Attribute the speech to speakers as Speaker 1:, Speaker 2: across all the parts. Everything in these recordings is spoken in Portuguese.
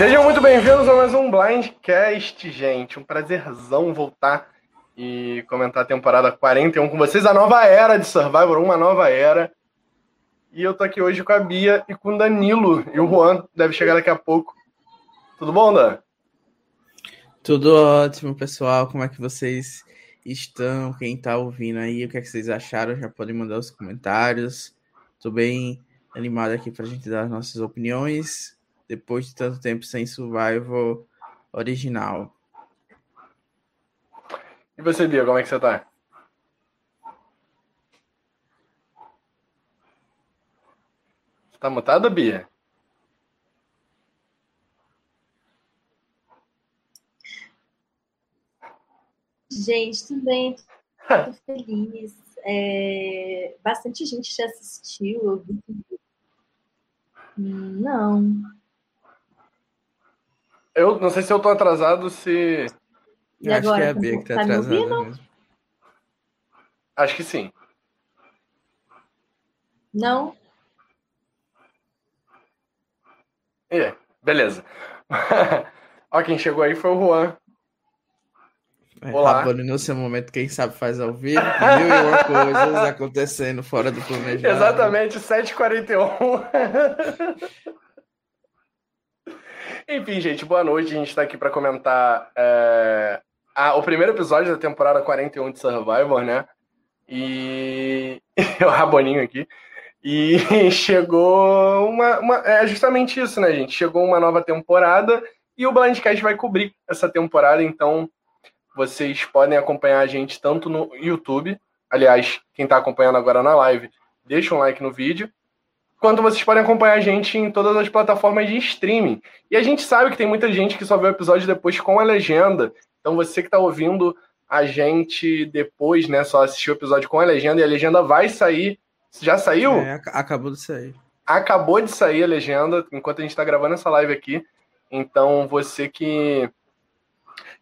Speaker 1: Sejam muito bem-vindos a mais um Blindcast, gente. Um prazerzão voltar e comentar a temporada 41 com vocês, a nova era de Survivor, uma nova era. E eu tô aqui hoje com a Bia e com o Danilo. E o Juan deve chegar daqui a pouco. Tudo bom, Dan?
Speaker 2: Tudo ótimo, pessoal. Como é que vocês estão? Quem tá ouvindo aí, o que, é que vocês acharam? Já podem mandar os comentários. Tô bem animado aqui pra gente dar as nossas opiniões depois de tanto tempo sem Survival original.
Speaker 1: E você, Bia, como é que você tá? Você tá mutada, Bia?
Speaker 3: Gente, tudo bem? Tô feliz. É, bastante gente já assistiu. Eu vi. Hum, não.
Speaker 1: Eu não sei se eu tô atrasado, se.
Speaker 3: E Acho agora, que é a Bia que tá, tá atrasada mesmo.
Speaker 1: Acho que sim.
Speaker 3: Não?
Speaker 1: É, beleza. Ó, quem chegou aí foi o Juan.
Speaker 2: É, Olá. Rabone, no seu momento, quem sabe faz ao vivo, mil e uma coisas acontecendo fora do planejamento.
Speaker 1: Exatamente, 7h41. Enfim, gente, boa noite. A gente está aqui para comentar é, o primeiro episódio da temporada 41 de Survivor, né? E. o Raboninho aqui. E chegou uma, uma, É justamente isso, né, gente? Chegou uma nova temporada e o Blindcast vai cobrir essa temporada, então vocês podem acompanhar a gente tanto no YouTube. Aliás, quem está acompanhando agora na live, deixa um like no vídeo quanto vocês podem acompanhar a gente em todas as plataformas de streaming. E a gente sabe que tem muita gente que só vê o episódio depois com a legenda. Então você que está ouvindo a gente depois, né, só assistiu o episódio com a legenda e a legenda vai sair. Já saiu? É,
Speaker 2: acabou de sair.
Speaker 1: Acabou de sair a legenda enquanto a gente está gravando essa live aqui. Então você que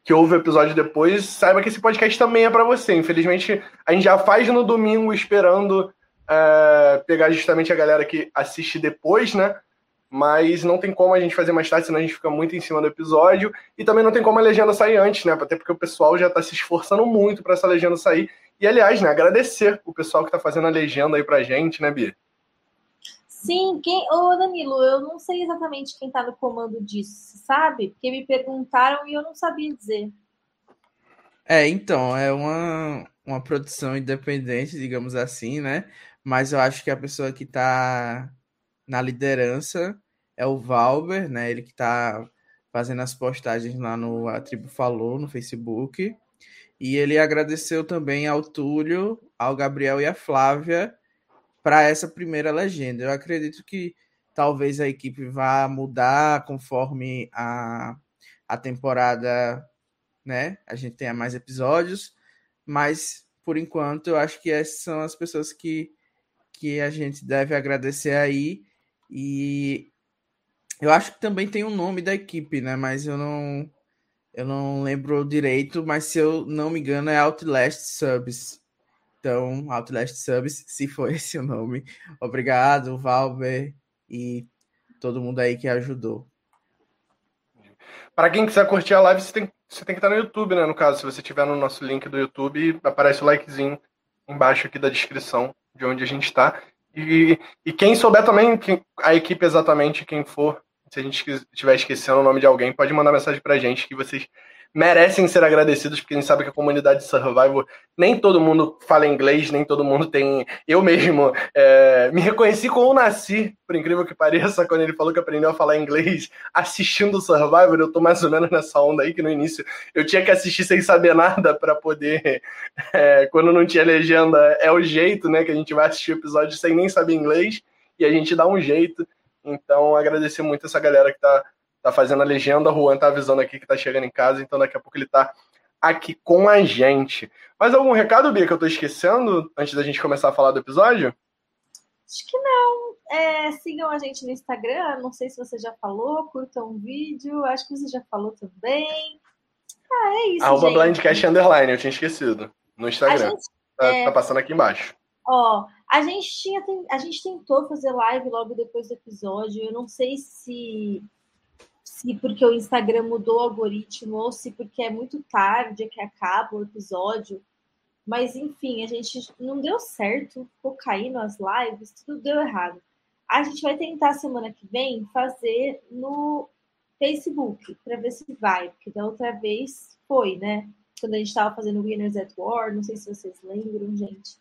Speaker 1: que ouve o episódio depois, saiba que esse podcast também é para você. Infelizmente, a gente já faz no domingo esperando é, pegar justamente a galera que assiste depois, né? Mas não tem como a gente fazer mais tarde, senão a gente fica muito em cima do episódio. E também não tem como a legenda sair antes, né? Até porque o pessoal já está se esforçando muito para essa legenda sair. E, aliás, né, agradecer o pessoal que está fazendo a legenda aí pra gente, né, Bia?
Speaker 3: Sim, quem. Ô, Danilo, eu não sei exatamente quem está no comando disso, sabe? Porque me perguntaram e eu não sabia dizer.
Speaker 2: É, então, é uma, uma produção independente, digamos assim, né? Mas eu acho que a pessoa que está na liderança é o Valber, né? Ele que está fazendo as postagens lá no A Tribo Falou, no Facebook. E ele agradeceu também ao Túlio, ao Gabriel e à Flávia para essa primeira legenda. Eu acredito que talvez a equipe vá mudar conforme a, a temporada, né? A gente tenha mais episódios, mas por enquanto eu acho que essas são as pessoas que que a gente deve agradecer aí. E eu acho que também tem o um nome da equipe, né? Mas eu não eu não lembro direito, mas se eu não me engano é Outlast Subs. Então, Outlast Subs, se for esse o nome. Obrigado, Valber e todo mundo aí que ajudou.
Speaker 1: Para quem quiser curtir a live, você tem, você tem que estar no YouTube, né? No caso, se você estiver no nosso link do YouTube, aparece o likezinho embaixo aqui da descrição de onde a gente está. E, e quem souber também, quem, a equipe exatamente, quem for, se a gente estiver esquecendo o nome de alguém, pode mandar mensagem pra gente que vocês merecem ser agradecidos, porque a gente sabe que a comunidade de Survival, nem todo mundo fala inglês, nem todo mundo tem. Eu mesmo é, me reconheci como nasci, por incrível que pareça, quando ele falou que aprendeu a falar inglês assistindo Survival. Eu tô mais ou menos nessa onda aí, que no início eu tinha que assistir sem saber nada para poder. É, quando não tinha legenda, é o jeito, né, que a gente vai assistir o episódio sem nem saber inglês, e a gente dá um jeito. Então, agradecer muito essa galera que tá tá fazendo a legenda, o Juan tá avisando aqui que tá chegando em casa, então daqui a pouco ele tá aqui com a gente. Mais algum recado, Bia, que eu tô esquecendo antes da gente começar a falar do episódio?
Speaker 3: Acho que não. É, sigam a gente no Instagram, não sei se você já falou, curtam o vídeo, acho que você já falou também. Ah, é isso.
Speaker 1: Arroba Blindcast Underline, eu tinha esquecido. No Instagram. Gente, tá, é... tá, passando aqui embaixo.
Speaker 3: Ó, a gente tinha, a gente tentou fazer live logo depois do episódio. Eu não sei se se porque o Instagram mudou o algoritmo ou se porque é muito tarde que acaba o episódio. Mas enfim, a gente não deu certo, ficou caindo as lives, tudo deu errado. A gente vai tentar semana que vem fazer no Facebook para ver se vai, porque da outra vez foi, né? Quando a gente estava fazendo Winners at War, não sei se vocês lembram, gente.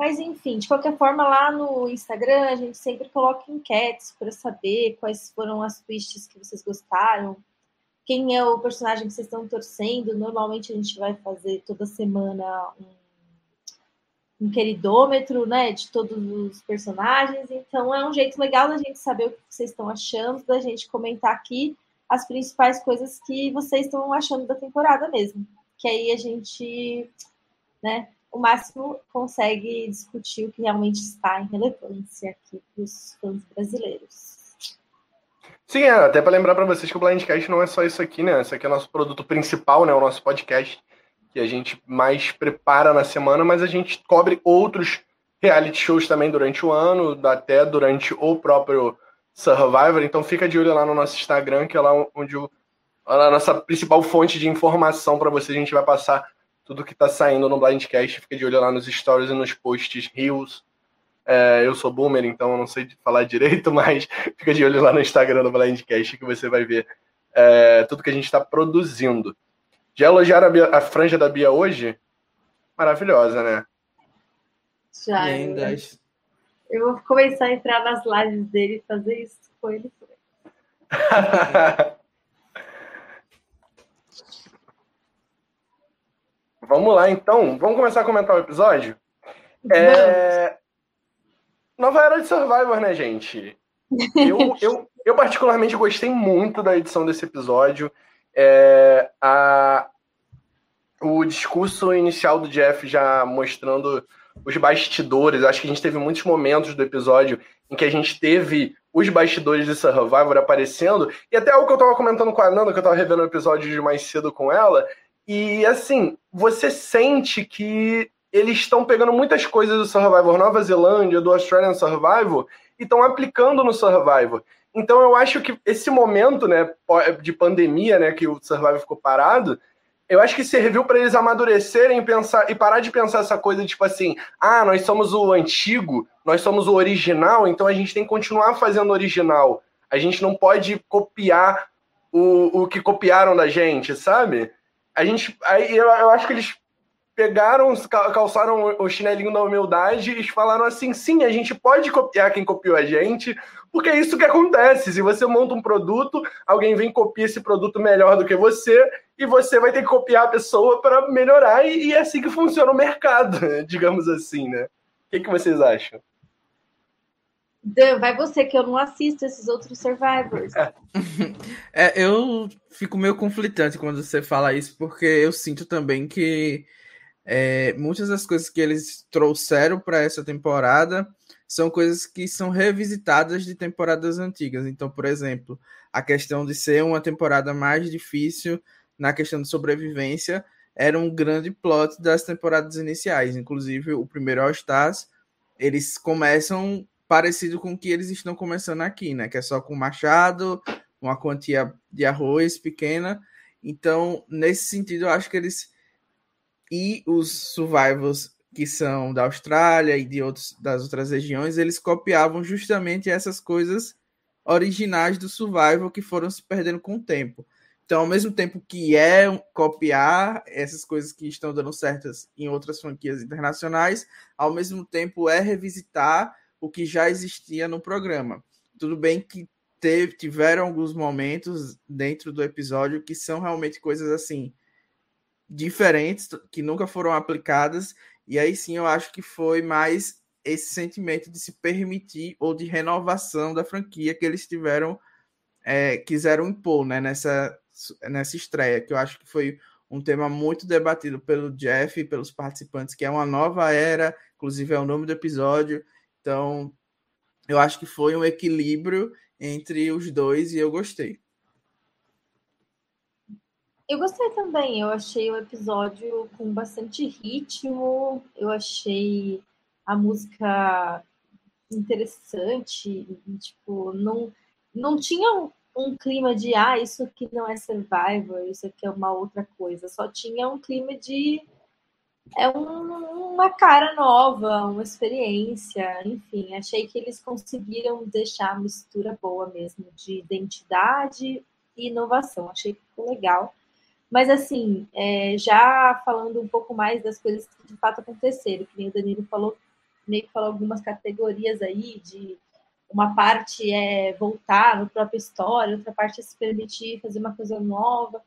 Speaker 3: Mas enfim, de qualquer forma, lá no Instagram a gente sempre coloca enquetes para saber quais foram as twists que vocês gostaram, quem é o personagem que vocês estão torcendo. Normalmente a gente vai fazer toda semana um, um queridômetro, né, de todos os personagens. Então é um jeito legal da gente saber o que vocês estão achando, da gente comentar aqui as principais coisas que vocês estão achando da temporada mesmo. Que aí a gente, né, o máximo consegue discutir o que realmente está em relevância aqui para os fãs brasileiros.
Speaker 1: Sim, é, até para lembrar para vocês que o Blindcast não é só isso aqui, né? Esse aqui é o nosso produto principal, né? O nosso podcast que a gente mais prepara na semana, mas a gente cobre outros reality shows também durante o ano, até durante o próprio Survivor. Então fica de olho lá no nosso Instagram, que é lá onde o, a nossa principal fonte de informação para vocês. A gente vai passar tudo que está saindo no Blindcast. Fica de olho lá nos stories e nos posts, reels. É, eu sou boomer, então eu não sei falar direito, mas fica de olho lá no Instagram do Blindcast que você vai ver é, tudo que a gente está produzindo. Já elogiaram a, Bia, a, franja da Bia hoje? Maravilhosa, né?
Speaker 3: Já. Ainda... Eu vou começar a entrar nas lives dele e fazer isso com ele.
Speaker 1: Vamos lá, então. Vamos começar a comentar o episódio? É... Nova era de Survivor, né, gente? Eu, eu, eu particularmente gostei muito da edição desse episódio. É, a, o discurso inicial do Jeff já mostrando os bastidores. Acho que a gente teve muitos momentos do episódio em que a gente teve os bastidores de Survivor aparecendo. E até o que eu tava comentando com a Nanda, que eu tava revendo o episódio de mais cedo com ela, e assim, você sente que eles estão pegando muitas coisas do Survivor Nova Zelândia, do Australian Survivor, e estão aplicando no Survivor. Então eu acho que esse momento, né, de pandemia, né, que o Survivor ficou parado, eu acho que serviu para eles amadurecerem e pensar e parar de pensar essa coisa tipo assim, ah, nós somos o antigo, nós somos o original, então a gente tem que continuar fazendo original. A gente não pode copiar o, o que copiaram da gente, sabe? A gente. Aí eu, eu acho que eles pegaram, calçaram o chinelinho da humildade e falaram assim: sim, a gente pode copiar quem copiou a gente, porque é isso que acontece. Se você monta um produto, alguém vem copiar esse produto melhor do que você, e você vai ter que copiar a pessoa para melhorar, e, e, é assim que funciona o mercado, digamos assim, né? O que, que vocês acham?
Speaker 3: Dan, vai você, que eu não assisto esses outros Survivors.
Speaker 2: É, eu fico meio conflitante quando você fala isso, porque eu sinto também que é, muitas das coisas que eles trouxeram para essa temporada são coisas que são revisitadas de temporadas antigas. Então, por exemplo, a questão de ser uma temporada mais difícil na questão de sobrevivência era um grande plot das temporadas iniciais. Inclusive, o primeiro All Stars, eles começam parecido com o que eles estão começando aqui, né? Que é só com machado, uma quantia de arroz pequena. Então, nesse sentido, eu acho que eles e os survivors que são da Austrália e de outros, das outras regiões, eles copiavam justamente essas coisas originais do survival que foram se perdendo com o tempo. Então, ao mesmo tempo que é copiar essas coisas que estão dando certas em outras franquias internacionais, ao mesmo tempo é revisitar o que já existia no programa. Tudo bem que teve, tiveram alguns momentos dentro do episódio que são realmente coisas assim diferentes, que nunca foram aplicadas, e aí sim eu acho que foi mais esse sentimento de se permitir ou de renovação da franquia que eles tiveram, é, quiseram impor né, nessa, nessa estreia, que eu acho que foi um tema muito debatido pelo Jeff e pelos participantes, que é uma nova era, inclusive é o nome do episódio, então, eu acho que foi um equilíbrio entre os dois e eu gostei.
Speaker 3: Eu gostei também. Eu achei o episódio com bastante ritmo. Eu achei a música interessante. Tipo, não, não tinha um clima de ah, isso aqui não é Survivor, isso aqui é uma outra coisa. Só tinha um clima de é um, uma cara nova, uma experiência, enfim, achei que eles conseguiram deixar a mistura boa mesmo de identidade e inovação, achei que ficou legal. Mas assim, é, já falando um pouco mais das coisas que de fato aconteceram, que nem o Danilo falou, meio que falou algumas categorias aí de uma parte é voltar no própria história, outra parte é se permitir fazer uma coisa nova.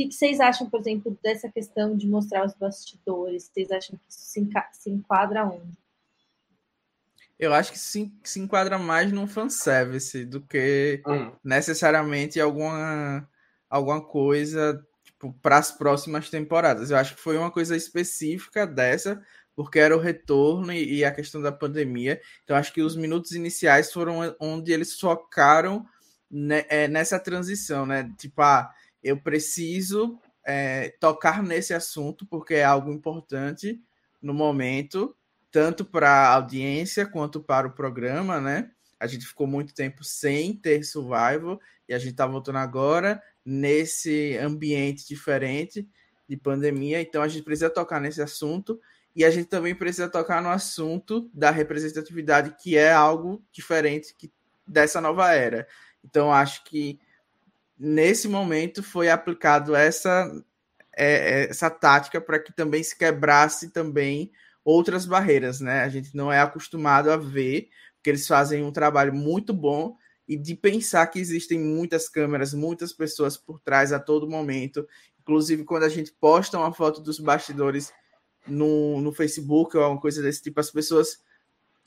Speaker 3: O que, que vocês acham, por exemplo, dessa questão de mostrar os bastidores? Vocês acham que isso se, enca se enquadra onde?
Speaker 2: Eu acho que se, se enquadra mais num fanservice do que hum. necessariamente alguma, alguma coisa tipo, para as próximas temporadas. Eu acho que foi uma coisa específica dessa, porque era o retorno e, e a questão da pandemia. Então, acho que os minutos iniciais foram onde eles focaram né, é, nessa transição, né? Tipo, ah, eu preciso é, tocar nesse assunto porque é algo importante no momento, tanto para a audiência quanto para o programa, né? A gente ficou muito tempo sem ter survival e a gente está voltando agora nesse ambiente diferente de pandemia, então a gente precisa tocar nesse assunto e a gente também precisa tocar no assunto da representatividade, que é algo diferente que, dessa nova era. Então, acho que nesse momento foi aplicado essa, é, é essa tática para que também se quebrasse também outras barreiras, né? A gente não é acostumado a ver, porque eles fazem um trabalho muito bom e de pensar que existem muitas câmeras, muitas pessoas por trás a todo momento. Inclusive, quando a gente posta uma foto dos bastidores no, no Facebook ou alguma coisa desse tipo, as pessoas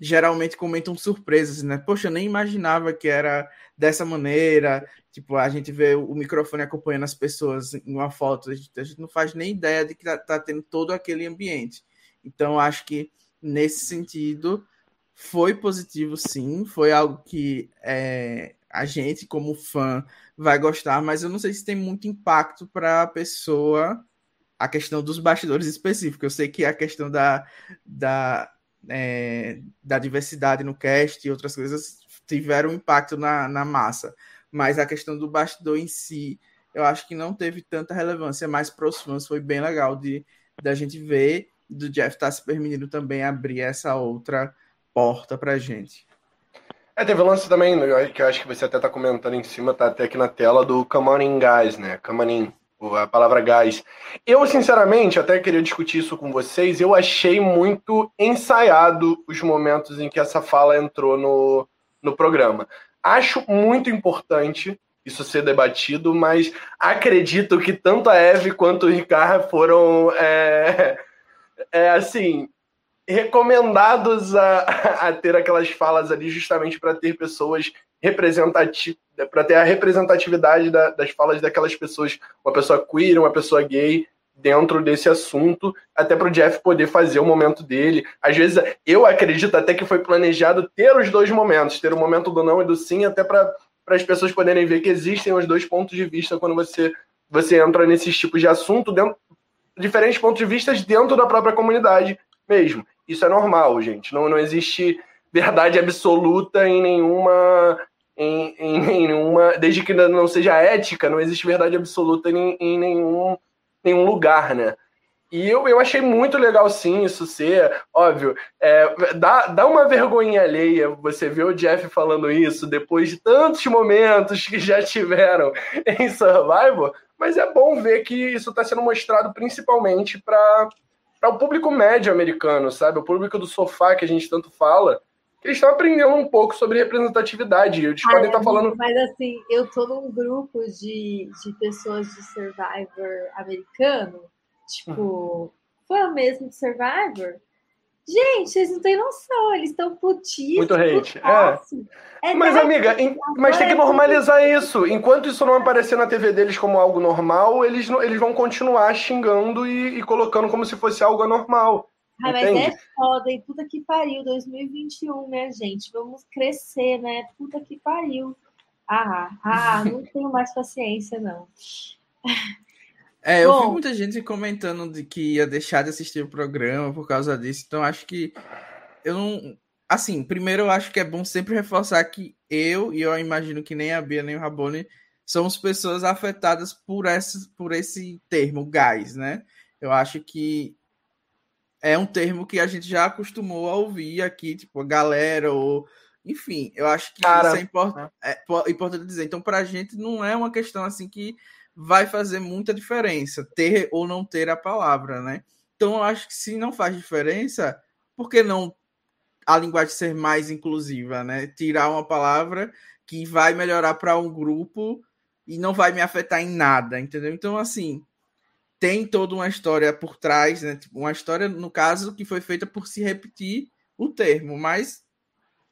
Speaker 2: geralmente comentam surpresas, né? Poxa, eu nem imaginava que era dessa maneira. Tipo, a gente vê o microfone acompanhando as pessoas em uma foto, a gente, a gente não faz nem ideia de que tá, tá tendo todo aquele ambiente. Então, acho que nesse sentido foi positivo, sim. Foi algo que é, a gente, como fã, vai gostar, mas eu não sei se tem muito impacto para a pessoa a questão dos bastidores específicos. Eu sei que a questão da, da, é, da diversidade no cast e outras coisas tiveram impacto na, na massa, mas a questão do bastidor em si, eu acho que não teve tanta relevância, mas para os fãs foi bem legal de da gente ver do Jeff estar tá se permitindo também abrir essa outra porta para gente.
Speaker 1: É, teve lance também, que eu acho que você até tá comentando em cima, tá até aqui na tela, do Come On In Guys, né? Come On In a palavra gás. Eu, sinceramente, até queria discutir isso com vocês, eu achei muito ensaiado os momentos em que essa fala entrou no, no programa. Acho muito importante isso ser debatido, mas acredito que tanto a Eve quanto o Ricardo foram, é, é assim, recomendados a, a ter aquelas falas ali justamente para ter pessoas representativas, para ter a representatividade da, das falas daquelas pessoas, uma pessoa queer, uma pessoa gay dentro desse assunto, até para o Jeff poder fazer o momento dele. Às vezes eu acredito até que foi planejado ter os dois momentos, ter o momento do não e do sim, até para as pessoas poderem ver que existem os dois pontos de vista quando você você entra nesses tipos de assunto dentro diferentes pontos de vista dentro da própria comunidade mesmo. Isso é normal, gente. Não, não existe verdade absoluta em nenhuma. Em, em nenhuma. Desde que não seja ética, não existe verdade absoluta em, em nenhum, nenhum lugar, né? E eu, eu achei muito legal, sim, isso ser, óbvio, é, dá, dá uma vergonha alheia você ver o Jeff falando isso depois de tantos momentos que já tiveram em Survivor, mas é bom ver que isso está sendo mostrado principalmente para o público médio americano, sabe? O público do sofá que a gente tanto fala. Eles estão aprendendo um pouco sobre representatividade. Eles podem estar tá falando.
Speaker 3: Mas assim, eu tô num grupo de, de pessoas de Survivor americano. Tipo, hum. foi o mesmo de Survivor? Gente, vocês não têm noção, eles estão putíssimos.
Speaker 1: Muito hate. É. é. Mas, amiga, em, mas tem que normalizar isso. Enquanto isso não aparecer na TV deles como algo normal, eles, eles vão continuar xingando e, e colocando como se fosse algo anormal.
Speaker 3: Ah, mas é foda, hein? Puta que pariu, 2021, né, gente? Vamos crescer, né? Puta que pariu. Ah, ah, não tenho mais paciência, não.
Speaker 2: É, eu Bom, vi muita gente comentando de que ia deixar de assistir o programa por causa disso, então acho que eu não. assim, primeiro eu acho que é bom sempre reforçar que eu, e eu imagino que nem a Bia nem o Rabone, somos pessoas afetadas por, essa, por esse termo, gás, né? Eu acho que é um termo que a gente já acostumou a ouvir aqui, tipo, a galera, ou. Enfim, eu acho que Cara, isso é, import é importante dizer. Então, para a gente, não é uma questão assim que vai fazer muita diferença ter ou não ter a palavra, né? Então, eu acho que se não faz diferença, por que não a linguagem ser mais inclusiva, né? Tirar uma palavra que vai melhorar para um grupo e não vai me afetar em nada, entendeu? Então, assim, tem toda uma história por trás, né? Tipo, uma história, no caso, que foi feita por se repetir o termo, mas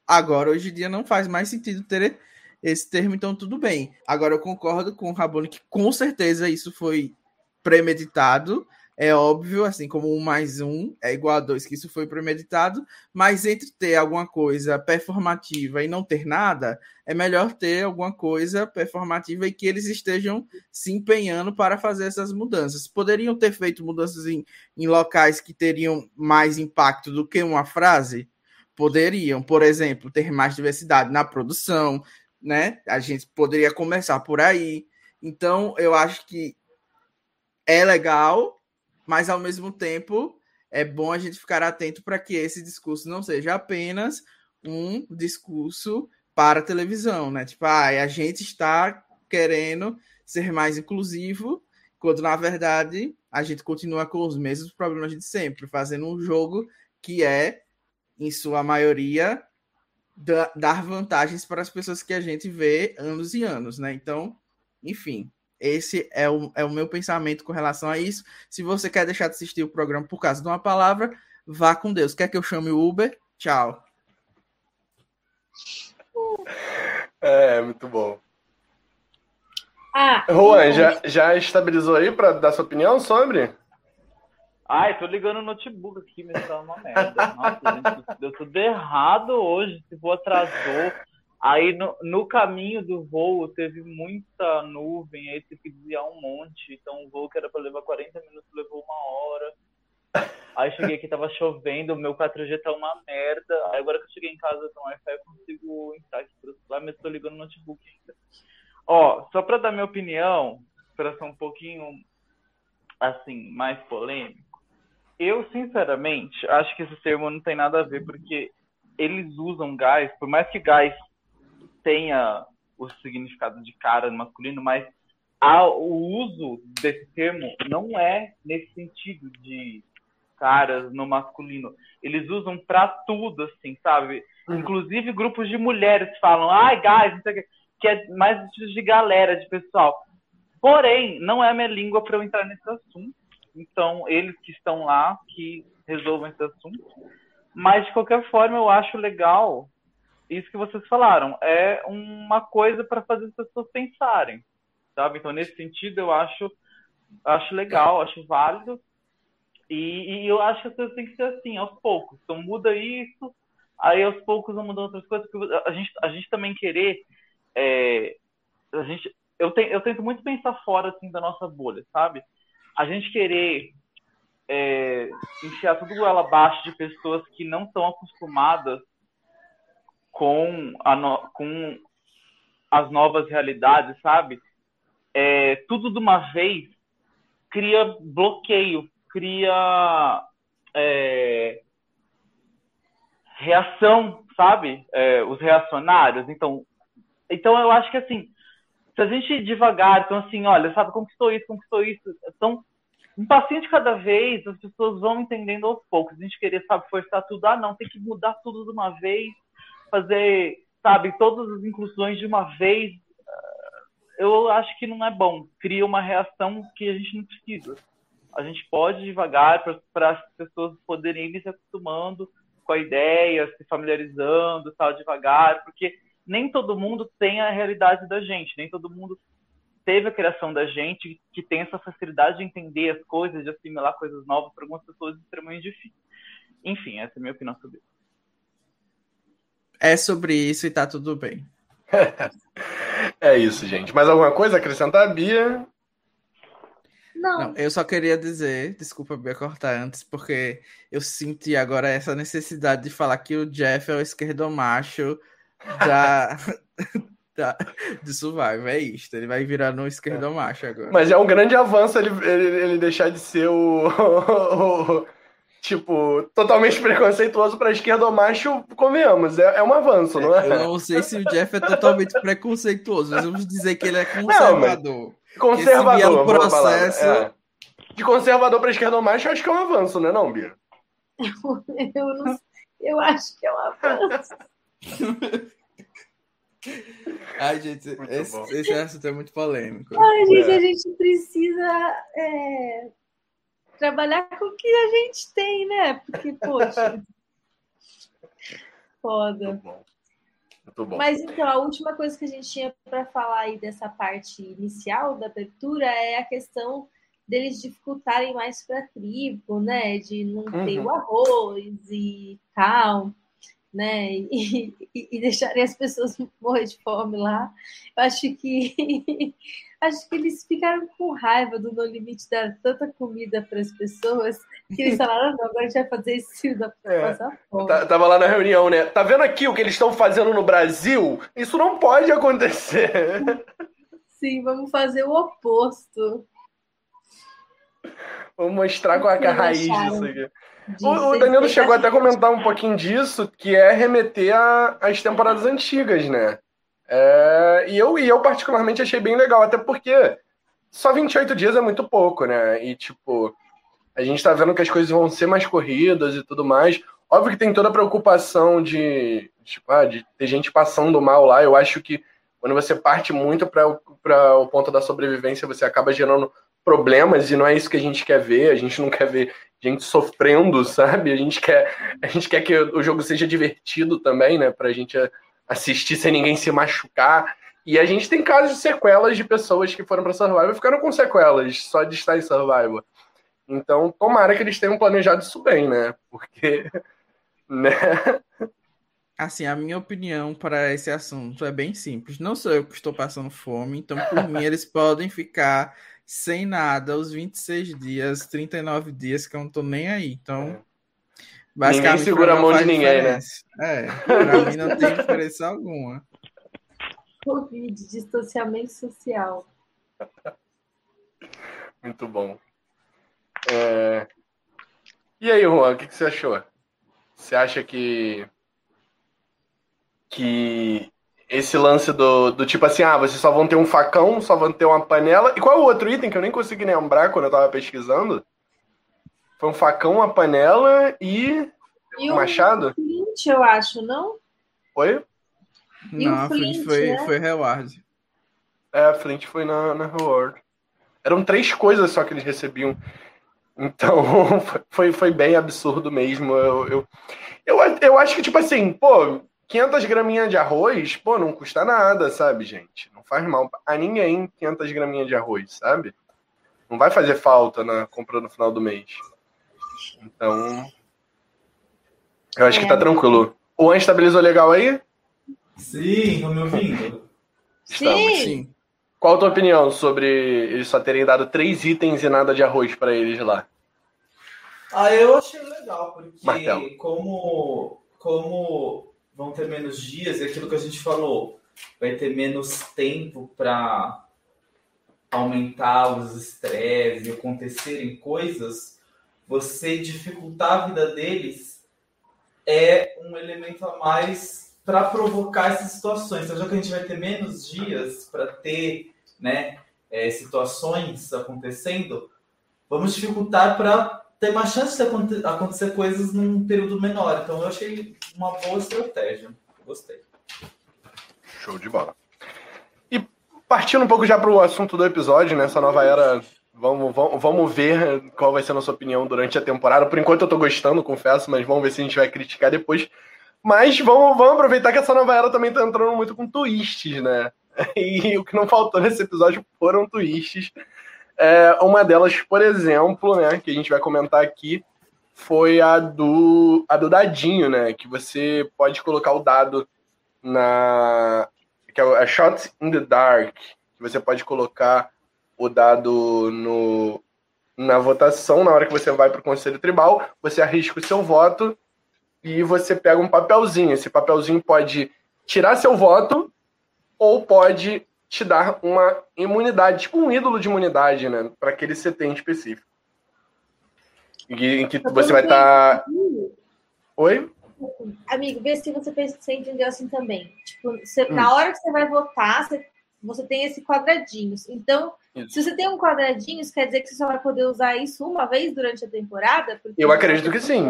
Speaker 2: agora, hoje em dia, não faz mais sentido ter esse termo, então tudo bem. Agora, eu concordo com o Rabone que com certeza isso foi premeditado, é óbvio, assim como um mais um é igual a dois, que isso foi premeditado, mas entre ter alguma coisa performativa e não ter nada, é melhor ter alguma coisa performativa e que eles estejam se empenhando para fazer essas mudanças. Poderiam ter feito mudanças em, em locais que teriam mais impacto do que uma frase? Poderiam, por exemplo, ter mais diversidade na produção, né? A gente poderia começar por aí. Então, eu acho que é legal, mas ao mesmo tempo é bom a gente ficar atento para que esse discurso não seja apenas um discurso para televisão, né? Tipo, ah, a gente está querendo ser mais inclusivo, quando na verdade a gente continua com os mesmos problemas de sempre, fazendo um jogo que é, em sua maioria, dar vantagens para as pessoas que a gente vê anos e anos, né? Então, enfim, esse é o, é o meu pensamento com relação a isso. Se você quer deixar de assistir o programa por causa de uma palavra, vá com Deus. Quer que eu chame o Uber? Tchau.
Speaker 1: É, muito bom. Ah, Juan, já, já estabilizou aí para dar sua opinião sobre?
Speaker 4: Ai, tô ligando o notebook aqui, mas tá uma merda. Nossa, gente, deu tudo errado hoje. Se for atrasou. Aí no, no, caminho do voo teve muita nuvem, aí tive que desviar um monte. Então o voo que era para levar 40 minutos levou uma hora. Aí cheguei aqui, tava chovendo, meu 4G tá uma merda. Aí agora que eu cheguei em casa com Wi-Fi, eu consigo entrar aqui pro celular, mas tô ligando o notebook ainda. Ó, só para dar minha opinião, para ser um pouquinho assim, mais polêmico. Eu, sinceramente, acho que esse termo não tem nada a ver, porque eles usam gás, por mais que gás tenha o significado de cara masculino, mas a, o uso desse termo não é nesse sentido de caras no masculino. Eles usam para tudo, assim, sabe? Uhum. Inclusive grupos de mulheres falam, ai, guys, não sei o que, que é mais de galera, de pessoal. Porém, não é a minha língua para eu entrar nesse assunto. Então, eles que estão lá, que resolvam esse assunto. Mas, de qualquer forma, eu acho legal isso que vocês falaram, é uma coisa para fazer as pessoas pensarem, sabe? Então, nesse sentido, eu acho, acho legal, acho válido. E, e eu acho que as coisas têm que ser assim, aos poucos. Então, muda isso, aí aos poucos vão mudando outras coisas. Porque a gente, a gente também querer. É, a gente, eu, te, eu tento muito pensar fora assim, da nossa bolha, sabe? A gente querer é, enfiar tudo ela abaixo de pessoas que não estão acostumadas com, a no, com as novas realidades, sabe? É, tudo de uma vez cria bloqueio, cria é, reação, sabe? É, os reacionários. Então, então eu acho que assim, se a gente ir devagar, então assim, olha, sabe, conquistou isso, conquistou isso, então um passinho de cada vez, as pessoas vão entendendo aos poucos. A gente querer, sabe, forçar tudo, ah, não, tem que mudar tudo de uma vez, fazer, sabe, todas as inclusões de uma vez, eu acho que não é bom. Cria uma reação que a gente não precisa. A gente pode devagar para as pessoas poderem ir se acostumando com a ideia, se familiarizando, tal, devagar, porque nem todo mundo tem a realidade da gente, nem todo mundo teve a criação da gente que tem essa facilidade de entender as coisas, de assimilar coisas novas, para algumas pessoas é extremamente difícil. Enfim, essa é a minha opinião sobre isso
Speaker 2: é sobre isso e tá tudo bem.
Speaker 1: é isso, gente. Mais alguma coisa acrescentar, Bia?
Speaker 3: Não.
Speaker 2: Não, eu só queria dizer, desculpa me cortar antes, porque eu senti agora essa necessidade de falar que o Jeff é o esquerdomacho da, da, do Survival. É isto, ele vai virar no esquerdomacho agora.
Speaker 1: Mas é um grande avanço ele, ele, ele deixar de ser o- tipo, totalmente preconceituoso pra esquerda macho, convenhamos. É, é um avanço, não
Speaker 2: Eu
Speaker 1: é?
Speaker 2: não sei se o Jeff é totalmente preconceituoso, mas vamos dizer que ele é conservador.
Speaker 1: Conservador,
Speaker 2: Esse vier o
Speaker 1: boa palavra,
Speaker 2: processo-
Speaker 1: é. De conservador pra esquerda macho, eu acho que é um avanço, né, não, Bia?
Speaker 3: Eu, não, eu acho que é uma avanço.
Speaker 2: Ai, gente,
Speaker 1: Muito
Speaker 2: esse,
Speaker 1: bom.
Speaker 2: esse assunto é muito polêmico.
Speaker 3: Ai, gente,
Speaker 1: É.
Speaker 3: a gente precisa é, trabalhar com o que a gente tem, né? Porque, poxa. Foda.
Speaker 1: Muito bom. Muito bom.
Speaker 3: Mas então, a última coisa que a gente tinha para falar aí dessa parte inicial da abertura é a questão deles dificultarem mais para a tribo, né? De não ter
Speaker 1: Uhum.
Speaker 3: o arroz e tal, né? E, e- e deixarem as pessoas morrer de fome lá. Eu acho que acho que eles ficaram com raiva do No Limite dar tanta comida para as pessoas que eles falaram, não, agora a gente vai fazer isso da
Speaker 1: É. Tá- tava lá na reunião, né? Tá vendo aqui o que eles estão fazendo no Brasil? Isso não pode acontecer.
Speaker 3: Sim, vamos fazer o oposto.
Speaker 1: Vou mostrar qual é é a raiz disso aqui. O, o Danilo chegou até a comentar um pouquinho disso, que é remeter às temporadas antigas, né? É, e, eu, e eu particularmente achei bem legal, até porque só 28 dias é muito pouco, né? E, tipo, a gente tá vendo que as coisas vão ser mais corridas e tudo mais. Óbvio que tem toda a preocupação de, tipo, ah, de ter gente passando mal lá. Eu acho que quando você parte muito para o ponto da sobrevivência, você acaba gerando problemas e não é isso que a gente quer ver. A gente não quer ver gente sofrendo, sabe? A gente quer, a gente quer que o jogo seja divertido também, né? Pra gente assistir sem ninguém se machucar. E a gente tem casos de sequelas de pessoas que foram pra Survival e ficaram com sequelas só de estar em Survival. Então, tomara que eles tenham planejado isso bem, né? Porque, né?
Speaker 2: Assim, a minha opinião para esse assunto é bem simples. Não sou eu que estou passando fome, então por mim eles podem ficar sem nada os 26 dias, 39 dias que eu não tô nem aí. Então, basicamente
Speaker 1: Ninguém segura a mão de ninguém, né?
Speaker 2: diferença. É, pra mim não tem diferença alguma.
Speaker 3: Covid, distanciamento social.
Speaker 1: Muito bom. É, E aí, Juan, o que, que você achou? Você acha que que esse lance do, do tipo assim, ah, vocês só vão ter um facão, só vão ter uma panela. E qual é o outro item que eu nem consegui lembrar quando eu tava pesquisando? Foi um facão, uma panela e
Speaker 3: E
Speaker 1: um
Speaker 3: o
Speaker 1: machado?
Speaker 3: Flint, eu acho, não?
Speaker 1: Oi?
Speaker 3: E o
Speaker 2: Não, a Flint
Speaker 3: Flint,
Speaker 2: foi,
Speaker 3: né?
Speaker 2: foi reward.
Speaker 1: É, a Flint foi na, na Reward. Eram três coisas só que eles recebiam. Então, foi, foi bem absurdo mesmo. Eu, eu, eu, eu acho que, tipo assim, pô, 500 graminhas de arroz, pô, não custa nada, sabe, gente? Não faz mal a ninguém 500 graminhas de arroz, sabe? Não vai fazer falta na compra no final do mês. Então, eu acho que tá
Speaker 3: É.
Speaker 1: tranquilo. O An estabilizou legal aí?
Speaker 5: Sim, estão me ouvindo?
Speaker 1: Estamos.
Speaker 3: Sim.
Speaker 2: Sim.
Speaker 1: Qual a tua opinião sobre eles só terem dado três itens e nada de arroz pra eles lá?
Speaker 5: Ah, eu achei legal, porque
Speaker 1: Martelo.
Speaker 5: como, como vão ter menos dias, é aquilo que a gente falou, vai ter menos tempo para aumentar os estresses e acontecerem coisas, você dificultar a vida deles é um elemento a mais para provocar essas situações. Então, já que a gente vai ter menos dias para ter né, eh, situações acontecendo, vamos dificultar para ter mais chance de aconte- acontecer coisas num período menor. Então eu achei uma boa estratégia. Gostei.
Speaker 1: Show de bola. E partindo um pouco já pro assunto do episódio, nessa nova era, vamos, vamos, vamos ver qual vai ser a nossa opinião durante a temporada. Por enquanto eu tô gostando, confesso, mas vamos ver se a gente vai criticar depois. Mas vamos, vamos aproveitar que essa nova era também tá entrando muito com twists, né? E o que não faltou nesse episódio foram twists. É, uma delas, por exemplo, né, que a gente vai comentar aqui, foi a do, a do dadinho, né? Que você pode colocar o dado na. Que é a Shot in the Dark. Que você pode colocar o dado no, na votação, na hora que você vai para o Conselho Tribal, você arrisca o seu voto e você pega um papelzinho. Esse papelzinho pode tirar seu voto ou pode te dar uma imunidade, tipo um ídolo de imunidade, né? Para aquele CT específico. Em que você vai estar. Tá... Oi?
Speaker 3: Amigo, vê se você, entendeu assim também. Tipo, você, hum. na hora que você vai votar, você, você tem esse quadradinho. Então. Se você tem um quadradinho, isso quer dizer que você só vai poder usar isso uma vez durante a temporada?
Speaker 1: Eu acredito que sim.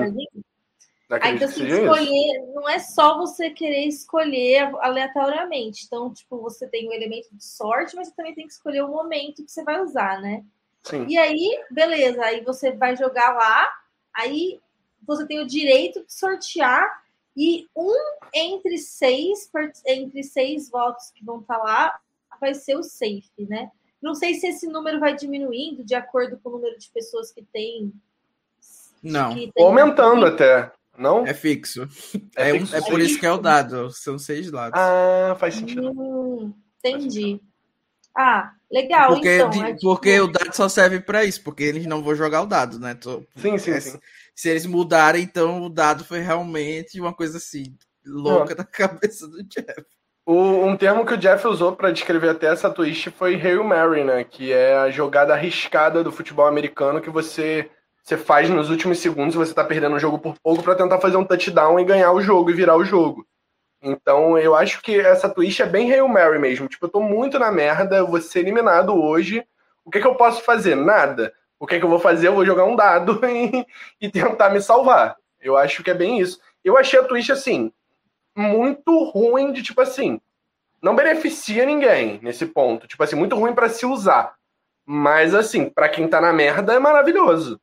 Speaker 3: Aí, então, se escolher, isso. não é só você querer escolher aleatoriamente. Então, tipo, você tem o elemento de sorte, mas você também tem que escolher o momento que você vai usar, né? Sim. E aí, beleza, aí você vai jogar lá, aí você tem o direito de sortear e um entre seis, entre seis votos que vão estar lá vai ser o safe, né? Não sei se esse número vai diminuindo de acordo com o número de pessoas que tem.
Speaker 2: Não.
Speaker 1: Que tem Aumentando até. Não?
Speaker 2: É fixo. É, é, fixo. é por isso que é o dado. São seis lados.
Speaker 1: Ah, faz sentido.
Speaker 3: Hum, entendi. Ah, legal.
Speaker 2: Porque,
Speaker 3: então,
Speaker 2: de, é porque tipo... o dado só serve para isso, porque eles não vão jogar o dado, né? Tô,
Speaker 1: sim, sim, é, sim.
Speaker 2: Se eles mudarem, então o dado foi realmente uma coisa assim, louca na cabeça do Jeff.
Speaker 1: O, um termo que o Jeff usou para descrever até essa twist foi Hail Mary, né? Que é a jogada arriscada do futebol americano que você, você faz nos últimos segundos, você tá perdendo o jogo por pouco para tentar fazer um touchdown e ganhar o jogo e virar o jogo. Então eu acho que essa twist é bem Hail Mary mesmo. Tipo, eu tô muito na merda, eu vou ser eliminado hoje. O que, que eu posso fazer? Nada. O que, que eu vou fazer? Eu vou jogar um dado e, e tentar me salvar. Eu acho que é bem isso. Eu achei a twist assim, muito ruim de tipo assim, não beneficia ninguém nesse ponto. Tipo assim, muito ruim para se usar. Mas assim, para quem tá na merda é maravilhoso.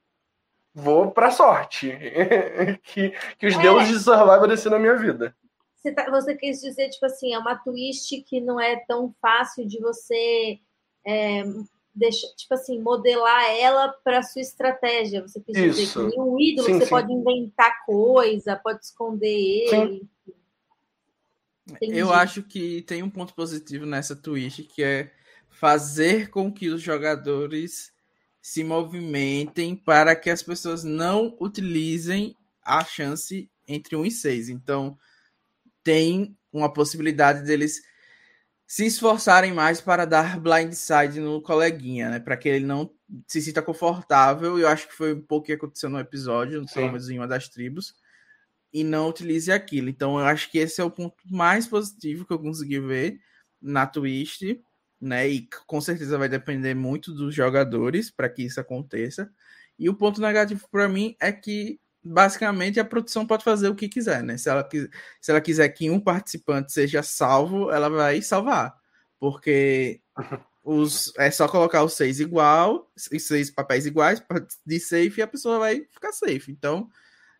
Speaker 1: Vou pra sorte. que, que os é. deuses de Survivor descer na minha vida.
Speaker 3: Você, tá, você quis dizer, tipo assim, é uma twist que não é tão fácil de você é, deixa, tipo assim, modelar ela para sua estratégia. Você quis Isso. dizer que um ídolo sim, você sim. pode inventar coisa, pode esconder ele.
Speaker 2: Eu acho que tem um ponto positivo nessa twist que é fazer com que os jogadores se movimentem para que as pessoas não utilizem a chance entre 1 e 6. Então, tem uma possibilidade deles se esforçarem mais para dar blindside no coleguinha, né? Para que ele não se sinta confortável. Eu acho que foi um pouco que aconteceu no episódio, pelo menos em uma das tribos, e não utilize aquilo. Então eu acho que esse é o ponto mais positivo que eu consegui ver na Twist, né? E com certeza vai depender muito dos jogadores para que isso aconteça. E o ponto negativo para mim é que basicamente a produção pode fazer o que quiser, né? Se ela, se ela quiser que um participante seja salvo, ela vai salvar. Porque os, é só colocar os seis igual, os seis papéis iguais de safe e a pessoa vai ficar safe. Então,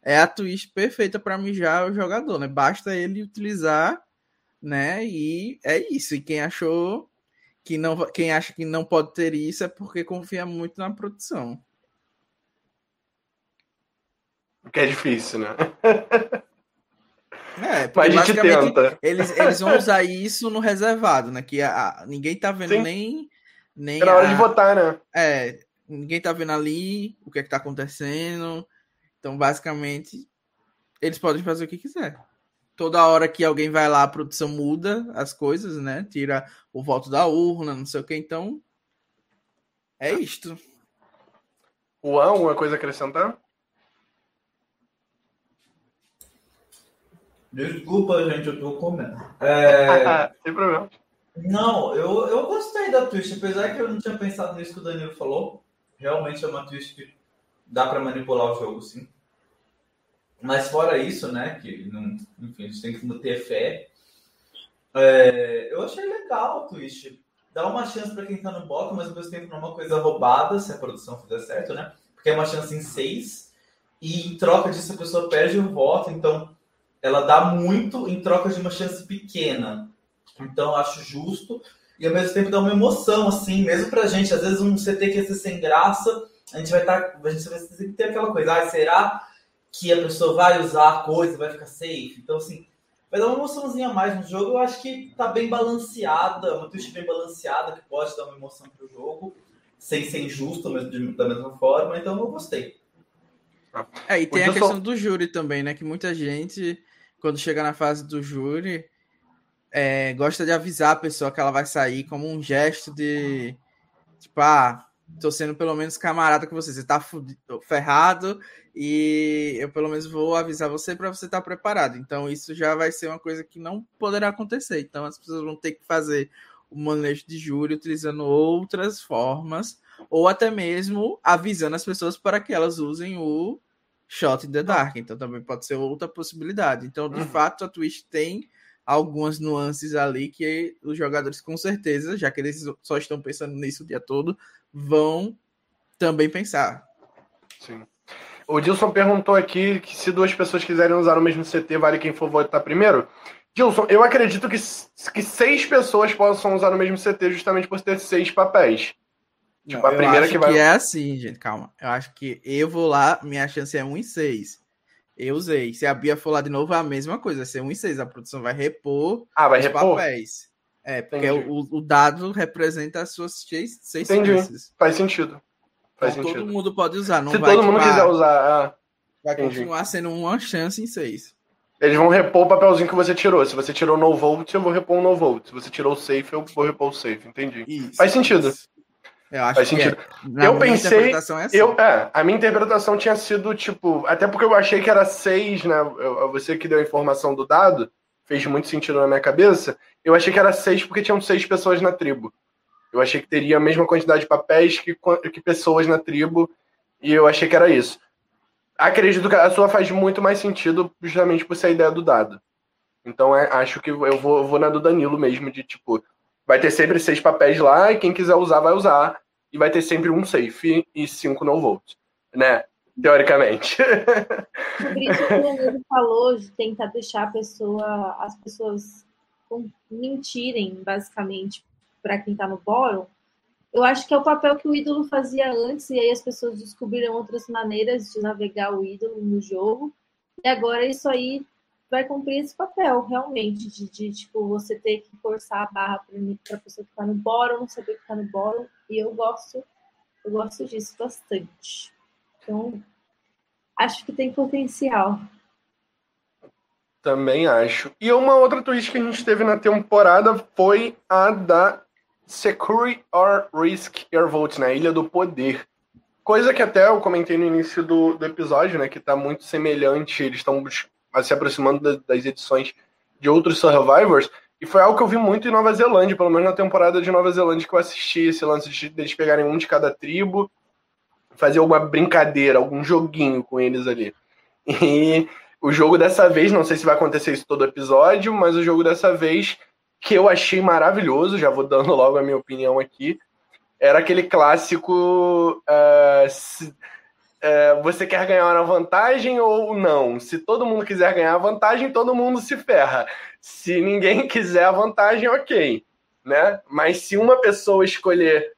Speaker 2: é a twist perfeita para mijar o jogador, né? Basta ele utilizar, né? E é isso. E quem achou que não, quem acha que não pode ter isso é porque confia muito na produção.
Speaker 1: Que é difícil, né?
Speaker 2: É, Mas a gente tenta. Eles, eles vão usar isso no reservado, né? Que a, a ninguém tá vendo Sim. nem. nem
Speaker 1: é na hora a, de votar, né?
Speaker 2: É, ninguém tá vendo ali o que é que tá acontecendo. Então, basicamente, eles podem fazer o que quiser. Toda hora que alguém vai lá, a produção muda as coisas, né? Tira o voto da urna, não sei o que. Então, é isto.
Speaker 1: O alguma coisa a acrescentar?
Speaker 5: Desculpa, gente, eu tô comendo. É...
Speaker 1: Sem problema.
Speaker 5: Não, eu, eu gostei da twist, apesar que eu não tinha pensado nisso que o Danilo falou. Realmente é uma twist que dá para manipular o jogo, sim. Mas fora isso, né, que não, enfim, a gente tem que ter fé. É, eu achei legal o twist. Dá uma chance para quem tá no bottom, mas ao mesmo tempo não é uma coisa roubada, se a produção fizer certo, né? Porque é uma chance em seis. E em troca disso a pessoa perde o voto, então ela dá muito em troca de uma chance pequena. Então, acho justo. E ao mesmo tempo dá uma emoção, assim, mesmo pra gente. Às vezes um CT que ia ser sem graça, a gente vai estar. Tá, a gente vai ter aquela coisa, ah, será que a pessoa vai usar a coisa, vai ficar safe? Então, assim, vai dar uma emoçãozinha a mais no jogo. Eu acho que tá bem balanceada, uma twist bem balanceada, que pode dar uma emoção pro jogo. sem ser injusto da mesma forma, então eu gostei.
Speaker 2: É, e tem a questão do júri também, né? Que muita gente, quando chega na fase do júri, é, gosta de avisar a pessoa que ela vai sair como um gesto de tipo, ah, tô sendo pelo menos camarada com você. Você tá ferrado e eu pelo menos vou avisar você para você estar tá preparado. Então isso já vai ser uma coisa que não poderá acontecer. Então as pessoas vão ter que fazer o manejo de júri utilizando outras formas ou até mesmo avisando as pessoas para que elas usem o Shot in the Dark. Então também pode ser outra possibilidade. Então, de uhum. fato, a Twitch tem algumas nuances ali que os jogadores, com certeza, já que eles só estão pensando nisso o dia todo, vão também pensar.
Speaker 1: Sim. O Dilson perguntou aqui que se duas pessoas quiserem usar o mesmo CT, vale quem for votar primeiro. Dilson, eu acredito que, que seis pessoas possam usar o mesmo CT justamente por ter seis papéis.
Speaker 2: Tipo, Não, a primeira que vai. Que é assim, gente, calma. Eu acho que eu vou lá, minha chance é 1 em 6. Eu usei. Se a Bia for lá de novo, é a mesma coisa. Vai ser 1 em 6. A produção vai repor
Speaker 1: ah, vai os repor? papéis.
Speaker 2: É, porque o, o, dado representa as suas seis, seis
Speaker 1: Entendi. chances. Faz sentido. Faz
Speaker 2: então,
Speaker 1: sentido.
Speaker 2: todo mundo pode usar. Não
Speaker 1: Se
Speaker 2: vai,
Speaker 1: todo mundo quiser usar. Ah,
Speaker 2: vai entendi. continuar sendo uma chance em seis.
Speaker 1: Eles vão repor o papelzinho que você tirou. Se você tirou no volt, eu vou repor um no volt. Se você tirou o safe, eu vou repor o safe. Entendi. Isso, Faz sentido. Isso.
Speaker 2: Eu acho Faz sentido.
Speaker 1: É. Eu pensei. É assim. eu, é, a minha interpretação tinha sido, tipo, até porque eu achei que era seis, né? Eu, você que deu a informação do dado, fez muito sentido na minha cabeça. Eu achei que era seis porque tinham seis pessoas na tribo. Eu achei que teria a mesma quantidade de papéis que, que pessoas na tribo, e eu achei que era isso. Acredito que a sua faz muito mais sentido justamente por ser a ideia do dado. Então é, acho que eu vou, vou na do Danilo mesmo, de tipo, vai ter sempre seis papéis lá, e quem quiser usar, vai usar. E vai ter sempre um safe e cinco no volt, né? Teoricamente.
Speaker 3: Por isso que o Danilo falou de tentar deixar pessoa, as pessoas mentirem, basicamente, para quem está no bórum. Eu acho que é o papel que o ídolo fazia antes, e aí as pessoas descobriram outras maneiras de navegar o ídolo no jogo. E agora isso aí vai cumprir esse papel, realmente, de, de tipo, você ter que forçar a barra para a pessoa ficar no bórum, saber que está no bórum, e eu gosto, eu gosto disso bastante. Então, acho que tem potencial.
Speaker 1: Também acho. E uma outra twist que a gente teve na temporada foi a da Secure or Risk Your Vote, na né? Ilha do Poder. Coisa que até eu comentei no início do, do episódio, né? Que tá muito semelhante, eles estão se aproximando das, das edições de outros Survivors. E foi algo que eu vi muito em Nova Zelândia, pelo menos na temporada de Nova Zelândia que eu assisti, esse lance de eles pegarem um de cada tribo, fazer alguma brincadeira, algum joguinho com eles ali. E o jogo dessa vez, não sei se vai acontecer isso todo episódio, mas o jogo dessa vez, que eu achei maravilhoso, já vou dando logo a minha opinião aqui, era aquele clássico. Uh, se, uh, você quer ganhar uma vantagem ou não? Se todo mundo quiser ganhar a vantagem, todo mundo se ferra. Se ninguém quiser a vantagem, ok. Né? Mas se uma pessoa escolher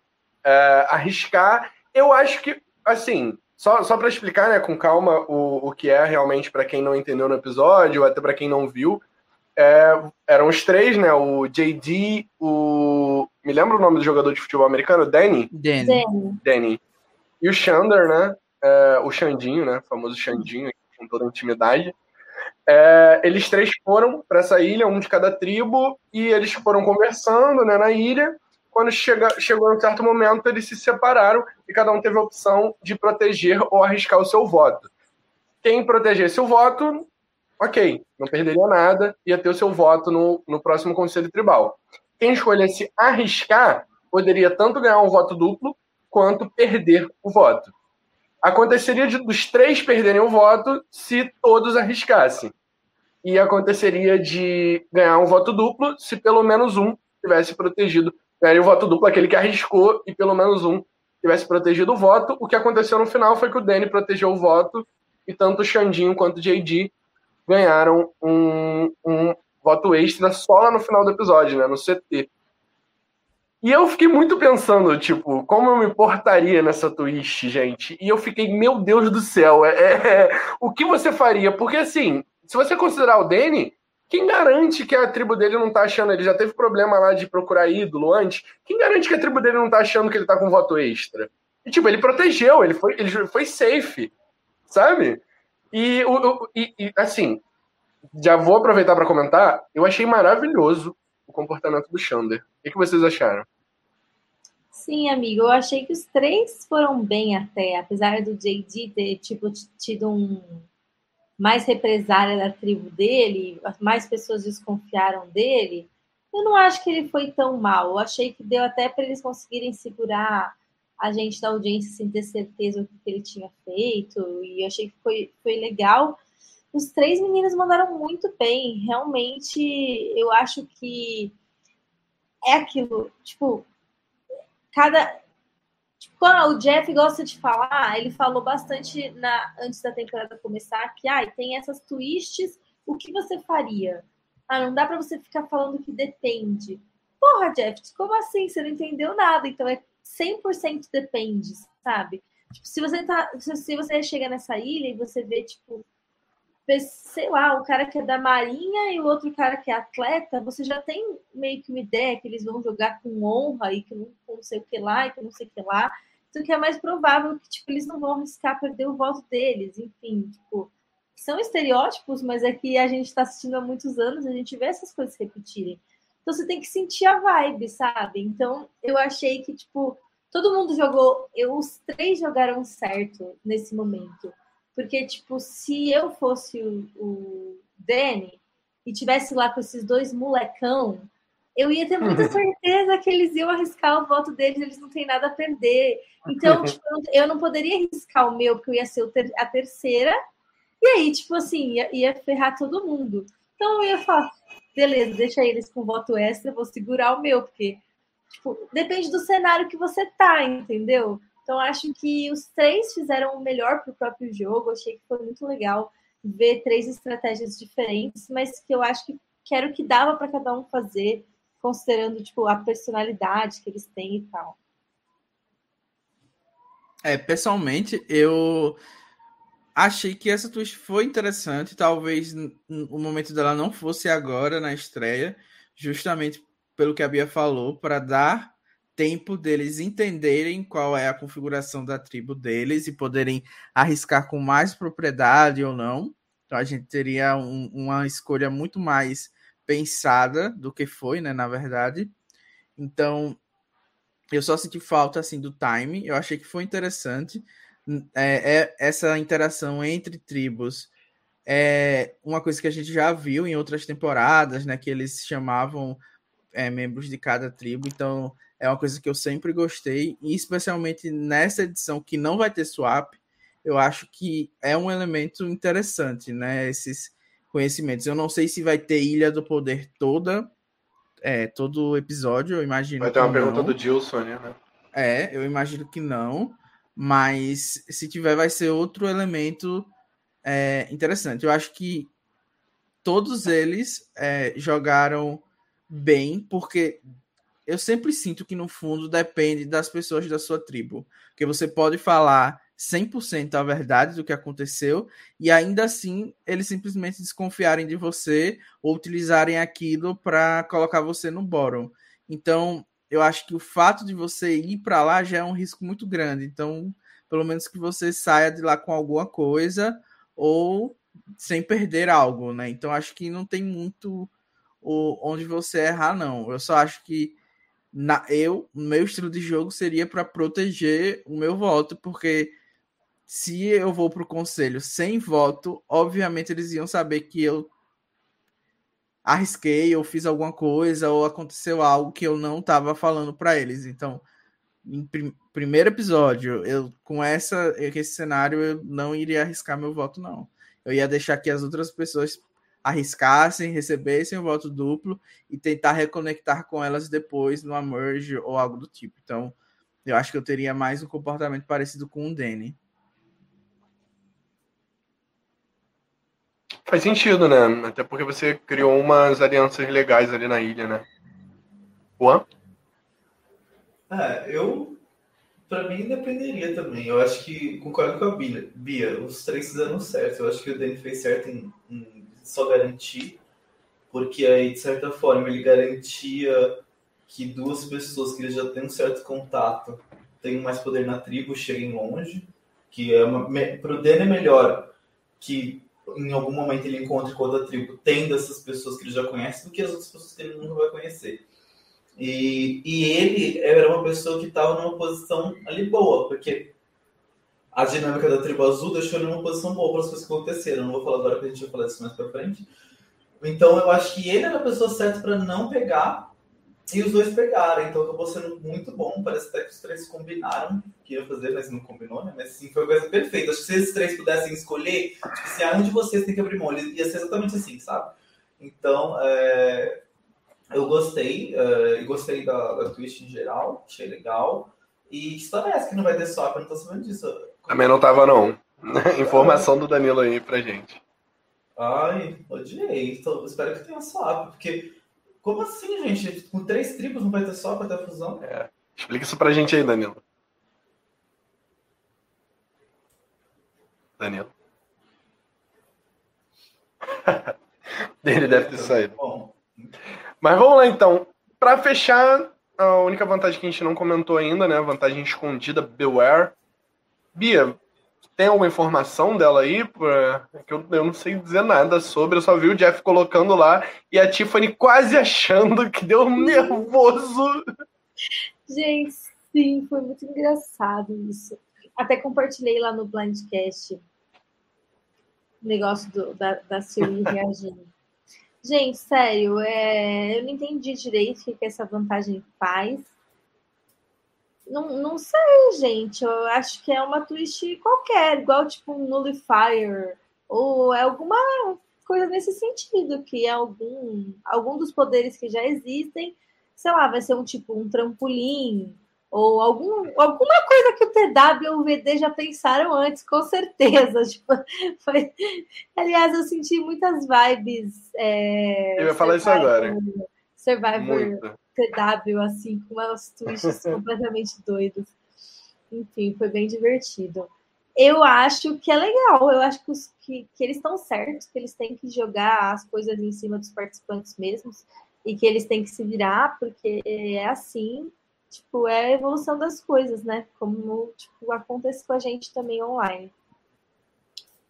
Speaker 1: uh, arriscar, eu acho que, assim, só, só para explicar né, com calma o, o que é realmente para quem não entendeu no episódio, ou até para quem não viu, é, eram os três, né? O JD, o. Me lembra o nome do jogador de futebol americano? Danny?
Speaker 2: Danny.
Speaker 1: Danny. E o Xander, né? É, o Xandinho, né? O famoso Xandinho, com toda a intimidade. É, eles três foram para essa ilha, um de cada tribo, e eles foram conversando né, na ilha. Quando chega, chegou um certo momento, eles se separaram e cada um teve a opção de proteger ou arriscar o seu voto. Quem protegesse o voto, ok, não perderia nada, ia ter o seu voto no, no próximo Conselho Tribal. Quem escolhesse arriscar, poderia tanto ganhar um voto duplo, quanto perder o voto. Aconteceria de, dos três perderem o voto se todos arriscassem. E aconteceria de ganhar um voto duplo se pelo menos um tivesse protegido ganharia o voto duplo, aquele que arriscou e pelo menos um tivesse protegido o voto. O que aconteceu no final foi que o Danny protegeu o voto e tanto o Xandinho quanto o JD ganharam um, um voto extra só lá no final do episódio, né, no CT. E eu fiquei muito pensando, tipo, como eu me portaria nessa twist, gente. E eu fiquei, meu Deus do céu, é, é, é o que você faria? Porque, assim, se você considerar o Danny, quem garante que a tribo dele não tá achando? Ele já teve problema lá de procurar ídolo antes. Quem garante que a tribo dele não tá achando que ele tá com voto extra? E, tipo, ele protegeu, ele foi, ele foi safe, sabe? E, o, e, e assim, já vou aproveitar para comentar. Eu achei maravilhoso o comportamento do Xander. O que, vocês acharam?
Speaker 3: Sim, amigo, eu achei que os três foram bem até, apesar do JD ter tipo tido um mais represária da tribo dele, mais pessoas desconfiaram dele. Eu não acho que ele foi tão mal. Eu achei que deu até para eles conseguirem segurar a gente da audiência sem ter certeza do que ele tinha feito. E eu achei que foi, foi legal. Os três meninos mandaram muito bem. Realmente, eu acho que é aquilo. Tipo, cada quando o Jeff gosta de falar, ele falou bastante na, antes da temporada começar que ah, tem essas twists, o que você faria? Ah, não dá para você ficar falando que depende. Porra, Jeff, como assim? Você não entendeu nada. Então é 100% depende, sabe? Tipo, se você tá, se você chega nessa ilha e você vê tipo sei lá, o cara que é da marinha e o outro cara que é atleta, você já tem meio que uma ideia que eles vão jogar com honra e que não, não sei o que lá e que não sei o que lá. Então, que é mais provável que tipo, eles não vão arriscar perder o voto deles. Enfim, tipo, são estereótipos, mas é que a gente está assistindo há muitos anos, a gente vê essas coisas repetirem. Então você tem que sentir a vibe, sabe? Então eu achei que, tipo, todo mundo jogou, eu, os três jogaram certo nesse momento. Porque, tipo, se eu fosse o, o Danny e tivesse lá com esses dois molecão, eu ia ter muita certeza que eles iam arriscar o voto deles, eles não têm nada a perder. Então, tipo, eu não poderia arriscar o meu, porque eu ia ser a terceira, e aí, tipo assim, ia, ia ferrar todo mundo. Então eu ia falar, beleza, deixa eles com voto extra, vou segurar o meu, porque, tipo, depende do cenário que você tá, entendeu? Então, acho que os três fizeram o melhor para o próprio jogo. Achei que foi muito legal ver três estratégias diferentes, mas que eu acho que, que era o que dava para cada um fazer considerando tipo a personalidade que eles têm e tal.
Speaker 2: É, pessoalmente, eu achei que essa twist foi interessante. Talvez o momento dela não fosse agora na estreia, justamente pelo que a Bia falou, para dar tempo deles entenderem qual é a configuração da tribo deles e poderem arriscar com mais propriedade ou não. Então a gente teria um, uma escolha muito mais pensada do que foi, né, na verdade. Então, eu só senti falta assim do time. Eu achei que foi interessante é, é, essa interação entre tribos. É uma coisa que a gente já viu em outras temporadas, né? Que eles chamavam é, membros de cada tribo. Então, é uma coisa que eu sempre gostei, e especialmente nessa edição que não vai ter swap, eu acho que é um elemento interessante, né? Esses conhecimentos. Eu não sei se vai ter Ilha do Poder toda, é, todo episódio, eu imagino.
Speaker 1: Vai ter uma pergunta do Gilson, né?
Speaker 2: É, eu imagino que não, mas se tiver, vai ser outro elemento é, interessante. Eu acho que todos eles é, jogaram bem, porque eu sempre sinto que no fundo depende das pessoas da sua tribo. Porque você pode falar 100% a verdade do que aconteceu e ainda assim eles simplesmente desconfiarem de você ou utilizarem aquilo para colocar você no bottom. Então, eu acho que o fato de você ir para lá já é um risco muito grande. Então, pelo menos que você saia de lá com alguma coisa ou sem perder algo, né? Então, acho que não tem muito onde você errar, não. Eu só acho que na, eu, meu estilo de jogo seria para proteger o meu voto, porque se eu vou para o conselho sem voto, obviamente eles iam saber que eu arrisquei ou fiz alguma coisa ou aconteceu algo que eu não estava falando para eles. Então, em prim primeiro episódio, eu com essa esse cenário eu não iria arriscar meu voto não. Eu ia deixar que as outras pessoas arriscassem, recebessem o voto duplo e tentar reconectar com elas depois no merge ou algo do tipo. Então, eu acho que eu teria mais um comportamento parecido com o Danny.
Speaker 1: Faz sentido, né? Até porque você criou umas alianças legais ali na ilha, né? Juan?
Speaker 5: É, eu. Pra mim, dependeria também. Eu acho que concordo com a Bia. Bia os três fizeram certo. Eu acho que o Danny fez certo em, em só garantir porque aí, de certa forma, ele garantia que duas pessoas que ele já têm um certo contato tenham mais poder na tribo, cheguem longe, que é uma, pro Dene é melhor que em algum momento ele encontre com outra tribo, tendo essas pessoas que ele já conhece, do que as outras pessoas que ele nunca vai conhecer. E, e ele era uma pessoa que estava numa posição ali boa, porque a dinâmica da tribo azul deixou ele numa posição boa para as coisas que aconteceram. Não vou falar agora, porque a gente vai falar disso mais para frente. Então eu acho que ele era a pessoa certa para não pegar e os dois pegaram. Então acabou sendo muito bom. Parece até que os três combinaram que ia fazer, mas não combinou, né? Mas sim, foi a coisa perfeita. Acho que se esses três pudessem escolher, tipo, se um de vocês tem que abrir mão, ia ser exatamente assim, sabe? Então, é, eu gostei, e gostei da, da Twitch em geral, achei legal. E que história é essa que não vai ter swap? Eu não tô sabendo disso.
Speaker 1: Também não tava, não. Informação do Danilo aí pra gente.
Speaker 5: Ai, odiei. Então, espero que tenha swap, porque. Como assim, gente? Com três tribos não vai ter swap até a fusão?
Speaker 1: É. Explica isso pra gente aí, Danilo. Danilo. Ele deve ter saído. Bom. Mas vamos lá então. Para fechar, a única vantagem que a gente não comentou ainda, né? A vantagem escondida, Beware. Bia, tem alguma informação dela aí? Pra... Que eu, eu não sei dizer nada sobre, eu só vi o Jeff colocando lá e a Tiffany quase achando que deu um nervoso.
Speaker 3: Gente, sim, foi muito engraçado isso. Até compartilhei lá no Blindcast o negócio do, da, da Siri reagindo. Gente, sério, é... eu não entendi direito o que, que essa vantagem faz. Não, não sei, gente. Eu acho que é uma twist qualquer, igual tipo um nullifier, ou é alguma coisa nesse sentido, que é algum, algum dos poderes que já existem, sei lá, vai ser um tipo um trampolim, ou algum, alguma coisa que o TW ou o VD já pensaram antes, com certeza. Tipo, foi... Aliás, eu senti muitas vibes. É...
Speaker 1: Eu ia falar isso agora.
Speaker 3: Survivor Muito. TW, assim, com umas twists completamente doidas. Enfim, foi bem divertido. Eu acho que é legal, eu acho que, os, que, que eles estão certos, que eles têm que jogar as coisas em cima dos participantes mesmos e que eles têm que se virar, porque é assim tipo, é a evolução das coisas, né? Como tipo, acontece com a gente também online.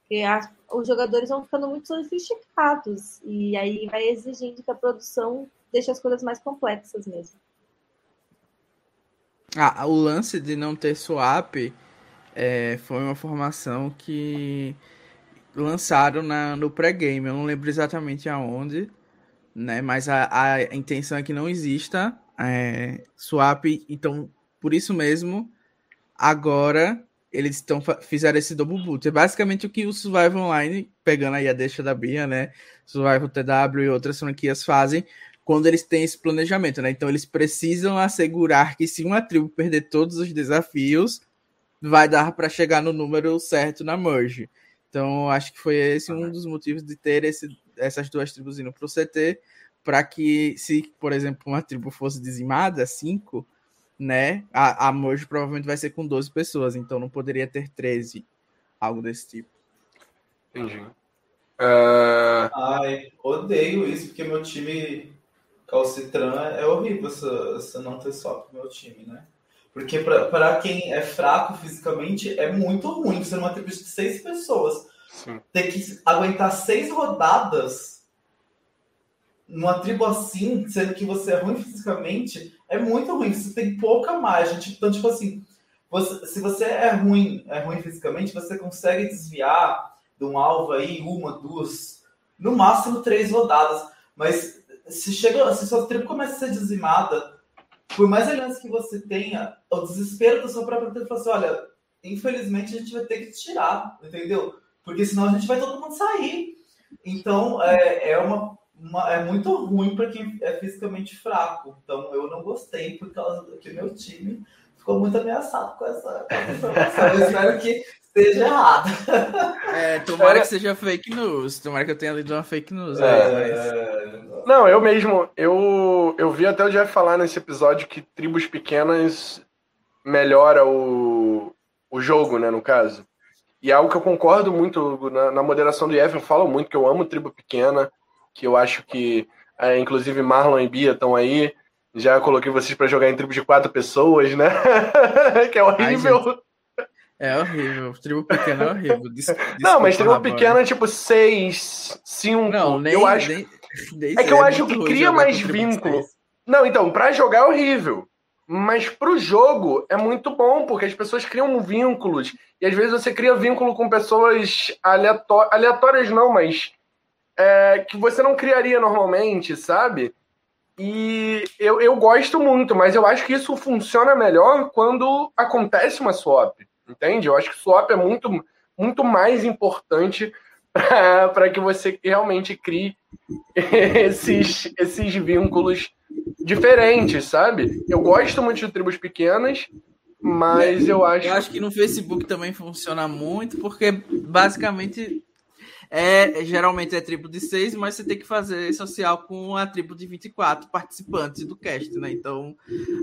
Speaker 3: Porque a, os jogadores vão ficando muito sofisticados e aí vai exigindo que a produção deixe as coisas mais complexas mesmo.
Speaker 2: Ah, o lance de não ter swap é, foi uma formação que lançaram na, no pré-game. Eu não lembro exatamente aonde, né? Mas a, a intenção é que não exista é, swap. Então, por isso mesmo, agora eles estão fizeram esse double boot. É basicamente o que o Survival Online, pegando aí a deixa da Bia, né? Survival TW e outras franquias fazem quando eles têm esse planejamento, né? Então eles precisam assegurar que se uma tribo perder todos os desafios, vai dar para chegar no número certo na merge. Então acho que foi esse um dos motivos de ter esse, essas duas tribos indo para o CT, para que, se, por exemplo, uma tribo fosse dizimada, cinco, né? A, a merge provavelmente vai ser com 12 pessoas, então não poderia ter 13, algo desse tipo.
Speaker 1: Entendi. Uh...
Speaker 5: Ai, odeio isso, porque meu time Calcitran é horrível essa, essa não ter só pro meu time, né? Porque para quem é fraco fisicamente, é muito ruim ser uma tribo de seis pessoas. Sim. Ter que aguentar seis rodadas numa tribo assim, sendo que você é ruim fisicamente, é muito ruim. Você tem pouca margem. Tipo, então, tipo assim, você, se você é ruim, é ruim fisicamente, você consegue desviar de um alvo aí uma, duas, no máximo três rodadas. Mas se chega, se sua tribo começa a ser dizimada, por mais aliança que você tenha, o desespero da sua própria tribo fala assim, olha, infelizmente a gente vai ter que tirar, entendeu? Porque senão a gente vai todo mundo sair. Então, é, é uma uma, é muito ruim para quem é fisicamente fraco. Então eu não gostei por causa do que meu time ficou muito ameaçado com essa, com essa informação. eu espero que esteja errado.
Speaker 2: É, tomara é. que seja fake news. Tomara que eu tenha lido uma fake news. É,
Speaker 1: mas... Não, eu mesmo, eu, eu vi até o Jeff falar nesse episódio que tribos pequenas melhora o, o jogo, né, no caso. E é algo que eu concordo muito na, na moderação do Jeff, eu falo muito que eu amo tribo pequena, que eu acho que, é, inclusive, Marlon e Bia estão aí. Já coloquei vocês para jogar em tribo de quatro pessoas, né? que é horrível.
Speaker 2: Ai, é horrível. Tribo pequena é horrível. Des
Speaker 1: não, mas tribo pequena é tipo seis, cinco. Não, nem, eu acho. Nem, nem é que eu acho que cria mais vínculo. Não, então, para jogar é horrível. Mas pro jogo é muito bom, porque as pessoas criam vínculos. E às vezes você cria vínculo com pessoas aleatórias, aleatórias não, mas é, que você não criaria normalmente, sabe? E eu, eu gosto muito, mas eu acho que isso funciona melhor quando acontece uma swap, entende? Eu acho que swap é muito, muito mais importante para que você realmente crie esses, esses vínculos diferentes, sabe? Eu gosto muito de tribos pequenas, mas eu acho.
Speaker 2: Eu acho que no Facebook também funciona muito, porque basicamente é, geralmente é tribo de 6, mas você tem que fazer social com a tribo de 24 participantes do cast, né? Então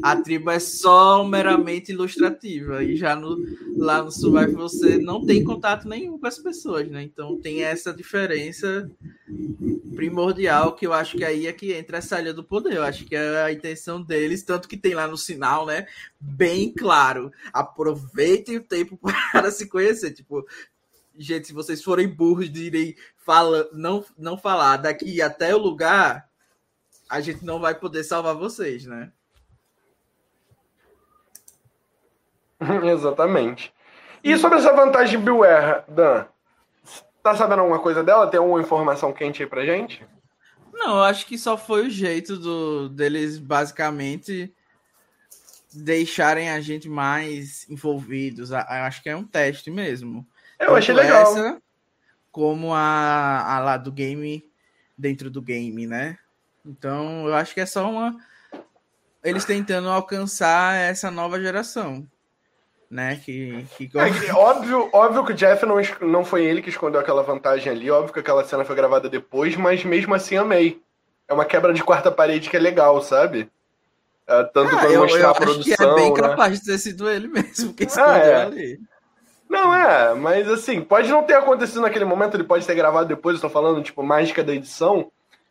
Speaker 2: a tribo é só meramente ilustrativa. E já no, lá no Survive você não tem contato nenhum com as pessoas, né? Então tem essa diferença primordial que eu acho que aí é que entra essa ilha do poder. Eu acho que é a intenção deles, tanto que tem lá no sinal, né? Bem claro. Aproveitem o tempo para se conhecer. Tipo, gente, se vocês forem burros de irem fala, não, não falar daqui até o lugar, a gente não vai poder salvar vocês, né?
Speaker 1: Exatamente. E sobre essa vantagem de Beware, Dan? Tá sabendo alguma coisa dela? Tem alguma informação quente aí pra gente?
Speaker 2: Não, acho que só foi o jeito do, deles basicamente deixarem a gente mais envolvidos. Acho que é um teste mesmo.
Speaker 1: Eu achei legal. Essa,
Speaker 2: como a, a lá do game dentro do game, né? Então, eu acho que é só uma eles tentando alcançar essa nova geração, né? Que, que...
Speaker 1: É, óbvio, óbvio que o Jeff não, não foi ele que escondeu aquela vantagem ali, óbvio que aquela cena foi gravada depois, mas mesmo assim amei. É uma quebra de quarta parede que é legal, sabe? É, tanto ah, para mostrar eu a produção. Acho que é bem
Speaker 2: né? capaz de ter sido ele mesmo que escondeu ah, é. ali.
Speaker 1: Não, é, mas assim, pode não ter acontecido naquele momento, ele pode ter gravado depois, eu tô falando, tipo, mágica da edição.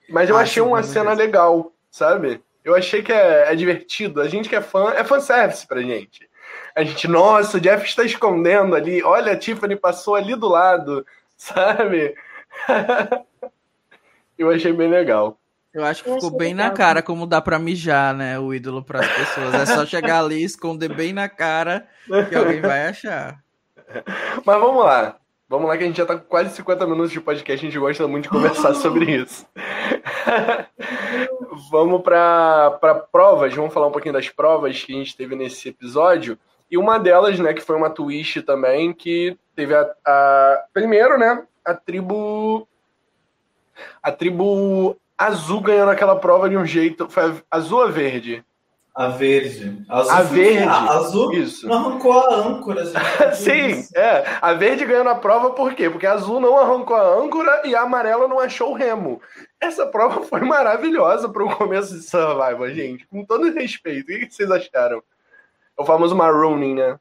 Speaker 1: Mas eu ah, achei sim, uma cena mesmo. legal, sabe? Eu achei que é, é, divertido. A gente que é fã, é fanservice pra gente. A gente, nossa, o Jeff está escondendo ali. Olha, a Tiffany passou ali do lado, sabe? eu achei bem legal.
Speaker 2: Eu acho que eu ficou bem legal. na cara como dá pra mijar, né? O ídolo para as pessoas. É só chegar ali, esconder bem na cara que alguém vai achar.
Speaker 1: Mas vamos lá. Vamos lá que a gente já tá com quase 50 minutos de podcast, a gente gosta muito de conversar sobre isso. vamos para provas, vamos falar um pouquinho das provas que a gente teve nesse episódio. E uma delas, né, que foi uma twist também, que teve a, a primeiro, né, a tribo a tribo azul ganhando aquela prova de um jeito, foi azul ou verde?
Speaker 5: A verde. Azul
Speaker 1: a verde. A
Speaker 5: azul isso. não arrancou a âncora.
Speaker 1: Sim, é. A verde ganhou a prova por quê? Porque a azul não arrancou a âncora e a amarela não achou o remo. Essa prova foi maravilhosa para o começo de Survival, gente. Com todo respeito. O que vocês acharam? É o famoso marooning, né?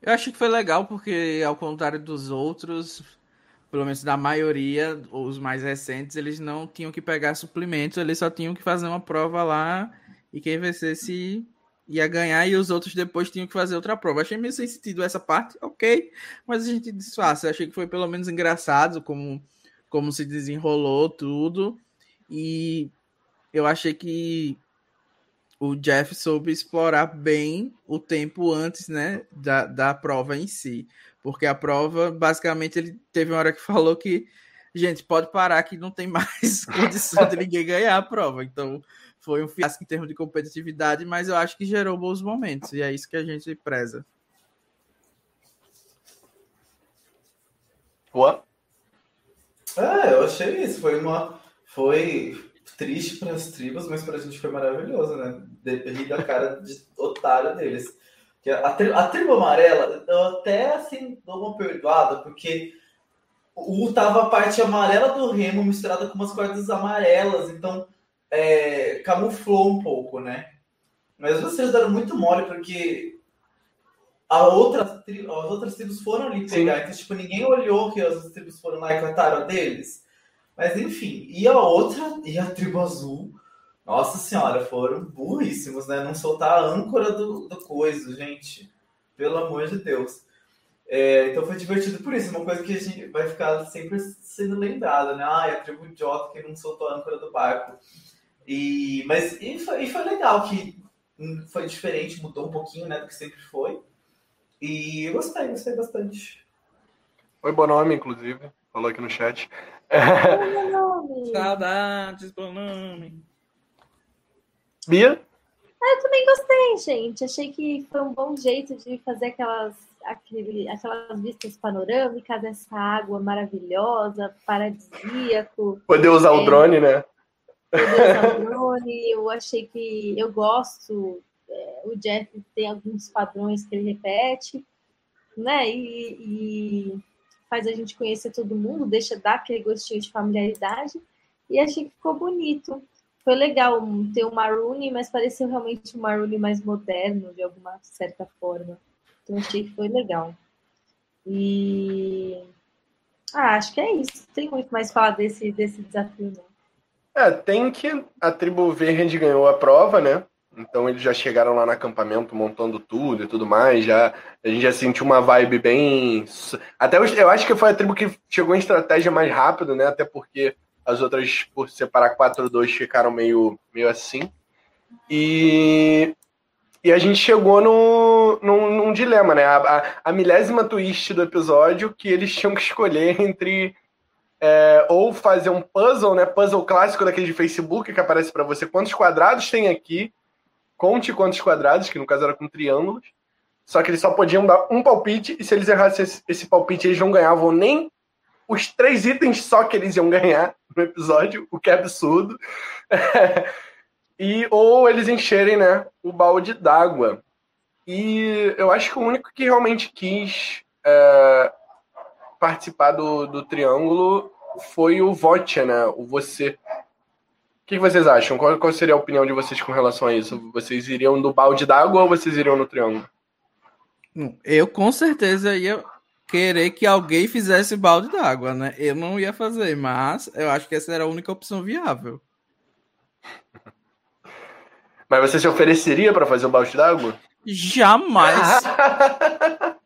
Speaker 2: Eu acho que foi legal porque, ao contrário dos outros, pelo menos da maioria, os mais recentes, eles não tinham que pegar suplementos, eles só tinham que fazer uma prova lá e quem vencesse ia ganhar e os outros depois tinham que fazer outra prova. Achei meio sem sentido essa parte, ok, mas a gente disfarça. Achei que foi pelo menos engraçado como, como se desenrolou tudo e eu achei que o Jeff soube explorar bem o tempo antes né, da, da prova em si. Porque a prova, basicamente, ele teve uma hora que falou que, gente, pode parar que não tem mais condição de ninguém ganhar a prova. Então, foi um fiasco em termos de competitividade, mas eu acho que gerou bons momentos, e é isso que a gente preza.
Speaker 5: What? É, eu achei isso. Foi uma. Foi triste para as tribos, mas para a gente foi maravilhoso, né? Rir da cara de otário deles. A, tri, a tribo amarela, eu até assim dou uma perdoada, porque o tava a parte amarela do remo misturada com umas cordas amarelas, então é, camuflou um pouco, né? Mas vocês deram muito mole, porque a outra, as outras tribos foram ali pegar, Sim. então tipo, ninguém olhou que as tribos foram lá e cataram deles. Mas enfim, e a outra, e a tribo azul, nossa senhora, foram burríssimos, né? Não soltar a âncora do, do coisa, gente. Pelo amor de Deus. É, então foi divertido por isso, uma coisa que a gente vai ficar sempre sendo lembrada, né? Ah, a tribo idiota que não soltou a âncora do barco. E, mas e foi, e foi legal que foi diferente, mudou um pouquinho né, do que sempre foi. E eu gostei, gostei bastante.
Speaker 1: Oi, Bonome, inclusive. Falou aqui no chat.
Speaker 3: Oi,
Speaker 2: Saudades, Bonome.
Speaker 1: Bia?
Speaker 3: Ah, eu também gostei, gente. Achei que foi um bom jeito de fazer aquelas, aquele, aquelas vistas panorâmicas dessa água maravilhosa, paradisíaco.
Speaker 1: Poder usar é, o drone, né?
Speaker 3: Poder usar o drone. Eu achei que eu gosto. É, o Jeff tem alguns padrões que ele repete, né? E, e faz a gente conhecer todo mundo, deixa dar aquele gostinho de familiaridade. E achei que ficou bonito foi legal ter o Maroon, mas pareceu realmente um Maroon mais moderno, de alguma certa forma. Então achei que foi legal. E. Ah, acho que é isso. Não tem muito mais falar desse, desse desafio, não.
Speaker 1: É, tem que a tribo verde ganhou a prova, né? Então eles já chegaram lá no acampamento montando tudo e tudo mais. Já a gente já sentiu uma vibe bem. Até eu, acho que foi a tribo que chegou em estratégia mais rápido, né? Até porque as outras, por separar 4-2, ficaram meio, meio assim. E, e a gente chegou no, num, num dilema, né? A, a, a, milésima twist do episódio que eles tinham que escolher entre é, ou fazer um puzzle, né? Puzzle clássico daquele de Facebook que aparece para você quantos quadrados tem aqui, conte quantos quadrados, que no caso era com triângulos. Só que eles só podiam dar um palpite, e se eles errassem esse, esse palpite, eles não ganhavam nem os três itens só que eles iam ganhar no episódio, o que é absurdo. e ou eles encherem, né, o balde d'água. E eu acho que o único que realmente quis é, participar do, do triângulo foi o Votia, né? O você. O que vocês acham? Qual, qual, seria a opinião de vocês com relação a isso? Vocês iriam do balde d'água ou vocês iriam no triângulo?
Speaker 2: Eu com certeza ia querer que alguém fizesse balde d'água, né? Eu não ia fazer, mas eu acho que essa era a única opção viável.
Speaker 1: Mas você se ofereceria para fazer o balde d'água?
Speaker 2: Jamais.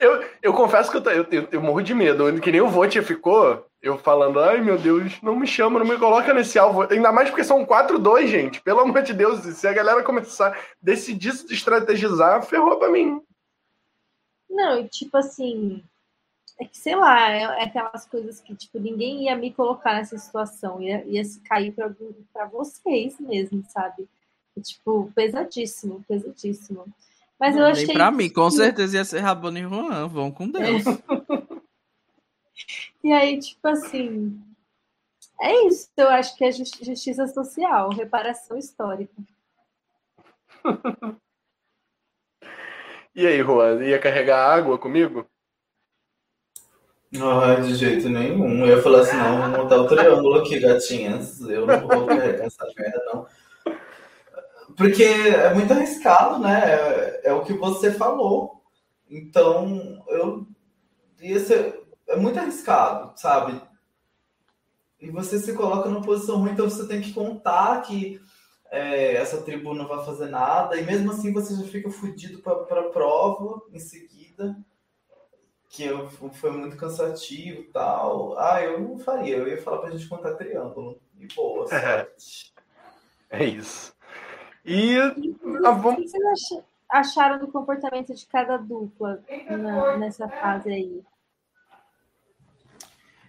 Speaker 1: eu, eu confesso que eu, eu, eu, eu morro de medo. Que nem o Votia ficou, eu falando, ai meu Deus, não me chama, não me coloca nesse alvo. Ainda mais porque são 4-2, gente. Pelo amor de Deus, se a galera começar a decidir se estrategizar, ferrou pra mim.
Speaker 3: Não, tipo assim, é que sei lá, é, é, aquelas coisas que tipo ninguém ia me colocar nessa situação, ia, ia se cair para vocês mesmo, sabe? E, tipo, pesadíssimo, pesadíssimo. Mas
Speaker 2: Não,
Speaker 3: eu achei.
Speaker 2: Pra mim, com certeza ia ser Rabone e Juan, vão com Deus. É.
Speaker 3: e aí, tipo assim, é isso, eu acho que é justiça social, reparação histórica.
Speaker 1: E aí, Juan, ia carregar água comigo?
Speaker 5: Não, de jeito nenhum. Eu ia falar assim, não, vou montar o triângulo aqui, gatinhas. Eu não vou carregar essa merda, não. Porque é muito arriscado, né? É, é, o que você falou. Então, eu ia ser. É muito arriscado, sabe? E você se coloca numa posição ruim, então você tem que contar que é, essa tribo não vai fazer nada, e mesmo assim você já fica fudido para a prova em seguida, que eu, foi muito cansativo e tal. Ah, eu não faria, eu ia falar para a gente contar triângulo. E boa,
Speaker 1: é, é isso. E.
Speaker 3: Ah, vamos... O que vocês acharam do comportamento de cada dupla na, nessa fase aí?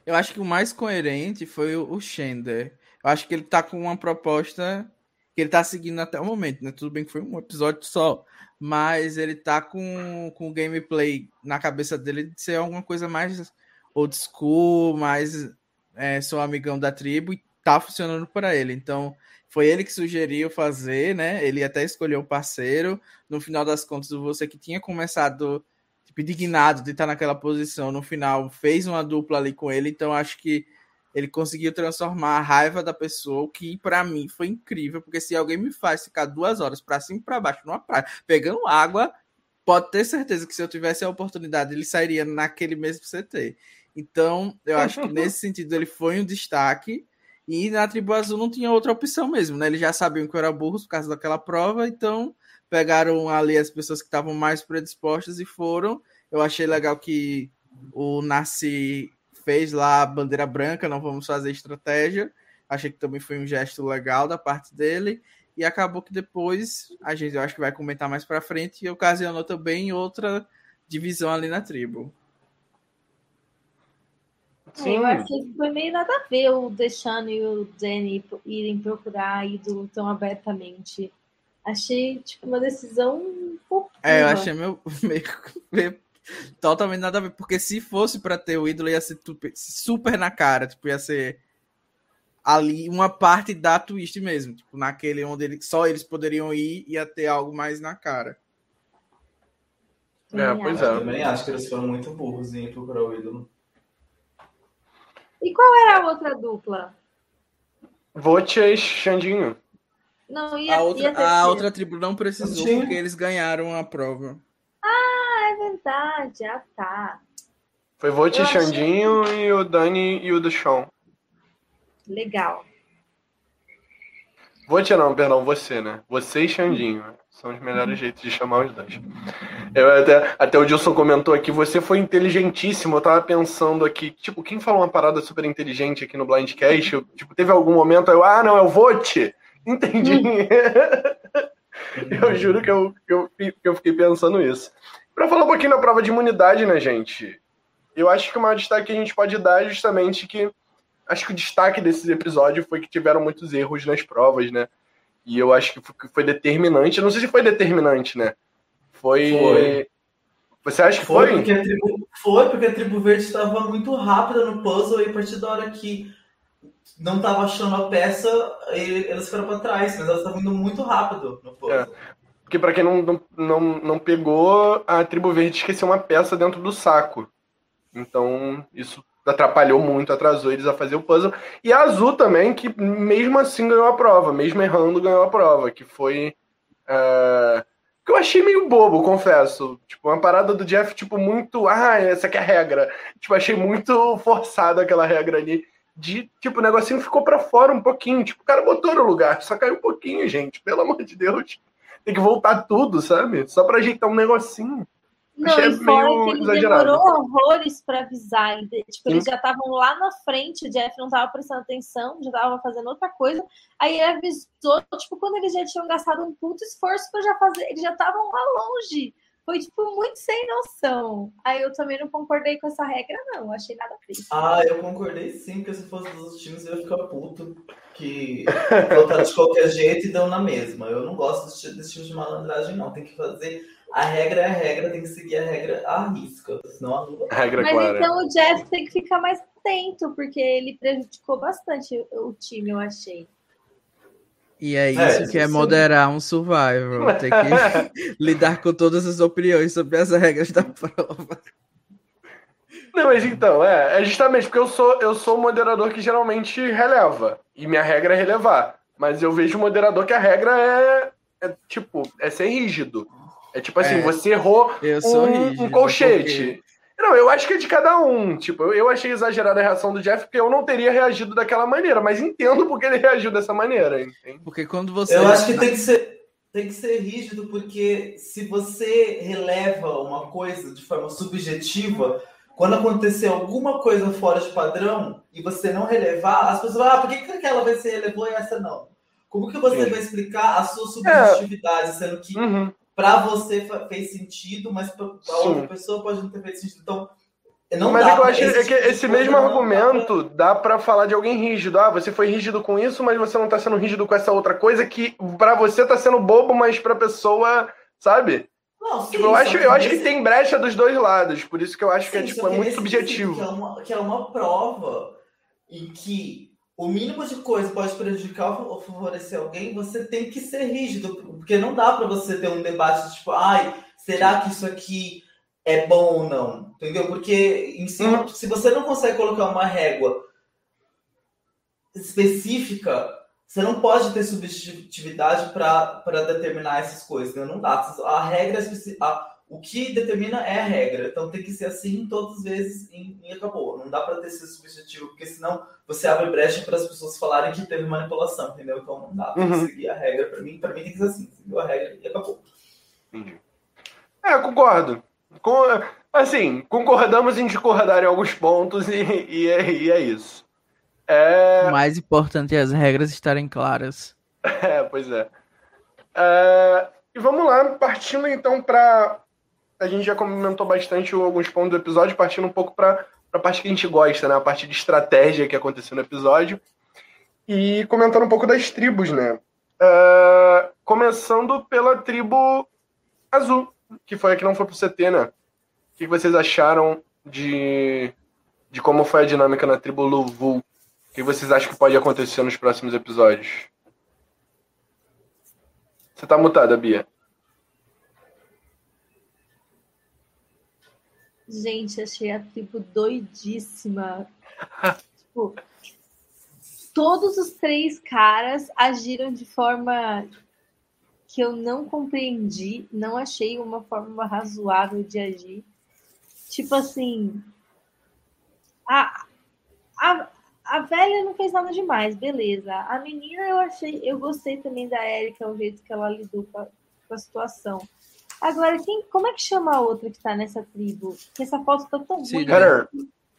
Speaker 2: Eu acho que o mais coerente foi o Shender. Eu acho que ele tá com uma proposta que ele tá seguindo até o momento, né? Tudo bem que foi um episódio só, mas ele tá com, com o gameplay na cabeça dele de ser alguma coisa mais old school, mais é, sou amigão da tribo e tá funcionando para ele. Então, foi ele que sugeriu fazer, né? Ele até escolheu o parceiro. No final das contas, você que tinha começado tipo, indignado de estar naquela posição, no final fez uma dupla ali com ele. Então, acho que ele conseguiu transformar a raiva da pessoa, o que para mim foi incrível, porque se alguém me faz ficar duas horas para cima e para baixo numa praia, pegando água, pode ter certeza que se eu tivesse a oportunidade, ele sairia naquele mesmo CT. Então, eu acho que nesse sentido ele foi um destaque. E na tribo azul não tinha outra opção mesmo, né? Eles já sabiam que eu era burro por causa daquela prova, então pegaram ali as pessoas que estavam mais predispostas e foram. Eu achei legal que o Nasci fez lá a bandeira branca, não vamos fazer estratégia. Achei que também foi um gesto legal da parte dele. E acabou que depois, a gente eu acho que vai comentar mais para frente, e ocasionou também outra divisão ali na tribo.
Speaker 3: Sim. Eu achei que foi meio nada a ver o Deixando e o Danny irem procurar a ídolo tão abertamente. Achei, tipo, uma decisão um pouco.
Speaker 2: É, eu achei meio, meio, meio, totalmente nada a ver, porque se fosse para ter o ídolo, ia ser super na cara, tipo, ia ser ali uma parte da twist mesmo, tipo, naquele onde ele, só eles poderiam ir, ia ter algo mais na cara.
Speaker 1: É, pois é.
Speaker 5: Eu também acho que eles foram muito burros em procurar o ídolo.
Speaker 3: E qual era a outra dupla?
Speaker 1: Votia e Xandinho.
Speaker 3: Não, ia,
Speaker 2: a, outra,
Speaker 3: ia
Speaker 2: a outra tribo não precisou Sim. porque eles ganharam a prova.
Speaker 3: Verdade. Ah, tá.
Speaker 1: Foi Vote e Xandinho achei... e o Dani e o do Sean.
Speaker 3: Legal.
Speaker 1: Vote não, perdão, você, né? Você e Xandinho. São os melhores uhum. jeitos de chamar os dois. Eu até, até o Dilson comentou aqui, você foi inteligentíssimo. Eu tava pensando aqui, tipo, quem falou uma parada super inteligente aqui no Blindcast? Eu, tipo, teve algum momento eu, ah, não, é o Vote. Entendi. Uhum. eu juro que eu, que eu, que eu fiquei pensando isso. Para falar um pouquinho da prova de imunidade, né, gente? Eu acho que o maior destaque que a gente pode dar é justamente que acho que o destaque desse episódio foi que tiveram muitos erros nas provas, né? E eu acho que foi determinante. não sei se foi determinante, né? Foi. foi. Você acha que foi?
Speaker 5: Foi porque, a tribo, foi porque a tribo verde estava muito rápida no puzzle e a partir da hora que não estava achando a peça, elas foram para trás, mas elas estavam indo muito rápido no puzzle. É.
Speaker 1: Porque para quem não, não, não, pegou, a tribo verde esqueceu uma peça dentro do saco. Então, isso atrapalhou muito, atrasou eles a fazer o puzzle. E a Azul também, que mesmo assim ganhou a prova, mesmo errando, ganhou a prova, que foi. Uh, que eu achei meio bobo, confesso. Tipo, uma parada do Jeff, tipo, muito. Ah, essa aqui é a regra. Tipo, achei muito forçada aquela regra ali. De, tipo, o negocinho ficou para fora um pouquinho. Tipo, o cara botou no lugar, só caiu um pouquinho, gente. Pelo amor de Deus. Tem que voltar tudo, sabe? Só pra ajeitar um negocinho.
Speaker 3: Não, Achei e que ele exagerado. demorou horrores para avisar. Tipo, eles já estavam lá na frente, o Jeff não estava prestando atenção, já estava fazendo outra coisa. Aí ele avisou, tipo, quando eles já tinham gastado um puto esforço para já fazer, eles já estavam lá longe. Foi, tipo, muito sem noção. Aí eu também não concordei com essa regra, não. Achei nada triste.
Speaker 5: Ah, eu concordei sim, porque se fosse dos outros times eu ia ficar puto. Que botaram de qualquer jeito e dão na mesma. Eu não gosto desse, desse tipo de malandragem, não. Tem que fazer a regra é a regra, tem que seguir a regra à risca, senão anula.
Speaker 1: A regra
Speaker 3: Mas
Speaker 1: clara.
Speaker 3: então o Jeff tem que ficar mais atento, porque ele prejudicou bastante o time, eu achei.
Speaker 2: E é isso é, que é moderar um survival. Tem que lidar com todas as opiniões sobre as regras da prova.
Speaker 1: Não, mas então, é, é justamente porque eu sou eu sou o moderador que geralmente releva. E minha regra é relevar. Mas eu vejo o moderador que a regra é, é tipo, é ser rígido. É tipo assim, é, você errou um, um colchete. Não, eu acho que é de cada um. Tipo, eu achei exagerada a reação do Jeff, porque eu não teria reagido daquela maneira, mas entendo porque ele reagiu dessa maneira, entende?
Speaker 2: Porque quando você.
Speaker 5: Eu acho que tem que ser, tem que ser rígido, porque se você releva uma coisa de forma subjetiva, quando acontecer alguma coisa fora de padrão e você não relevar, as pessoas vão, ah, por que, que aquela vez você relevou e essa não? Como que você Sim. vai explicar a sua subjetividade, é. sendo que uhum para você fez sentido, mas para outra pessoa pode não ter feito sentido. Então, não
Speaker 1: mas
Speaker 5: dá
Speaker 1: é que eu acho é que esse mesmo argumento dá para falar de alguém rígido. Ah, você foi rígido com isso, mas você não tá sendo rígido com essa outra coisa que para você tá sendo bobo, mas pra pessoa, sabe?
Speaker 5: Não, sim,
Speaker 1: tipo, eu acho, eu acho que tem brecha dos dois lados, por isso que eu acho sim, que é, tipo, é muito subjetivo.
Speaker 5: Que é, uma, que é uma prova em que o mínimo de coisa pode prejudicar ou favorecer alguém, você tem que ser rígido, porque não dá para você ter um debate tipo, ai, será que isso aqui é bom ou não? Entendeu? Porque em cima, uhum. se você não consegue colocar uma régua específica, você não pode ter subjetividade para determinar essas coisas, né? não dá. A regra, a, O que determina é a regra. Então tem que ser assim todas as vezes e, e acabou. Não dá para ter esse subjetivo, porque senão você abre brecha para as pessoas falarem que teve manipulação, entendeu? Então não dá. Que uhum. seguir a regra. Para mim, para mim tem que ser assim. Seguiu a regra e acabou.
Speaker 1: Entendi. É, concordo. Com, assim, concordamos em discordar em alguns pontos e, e, é, e é isso.
Speaker 2: É... O mais importante é as regras estarem claras.
Speaker 1: É, pois é. é... E vamos lá, partindo então para. A gente já comentou bastante alguns pontos do episódio, partindo um pouco para a parte que a gente gosta, né? A parte de estratégia que aconteceu no episódio. E comentando um pouco das tribos, né? Uh, começando pela tribo azul, que foi a que não foi pro CT, né? O que vocês acharam de, de como foi a dinâmica na tribo Luvu? O que vocês acham que pode acontecer nos próximos episódios? Você tá mutada, Bia.
Speaker 3: Gente, achei a tribo doidíssima. tipo, todos os três caras agiram de forma que eu não compreendi, não achei uma forma razoável de agir. Tipo assim, a, a, a velha não fez nada demais, beleza. A menina eu achei, eu gostei também da Erika, o jeito que ela lidou com a, com a situação. Agora, quem, como é que chama a outra que tá nessa tribo? Que essa foto tá tão
Speaker 1: ruim. Né?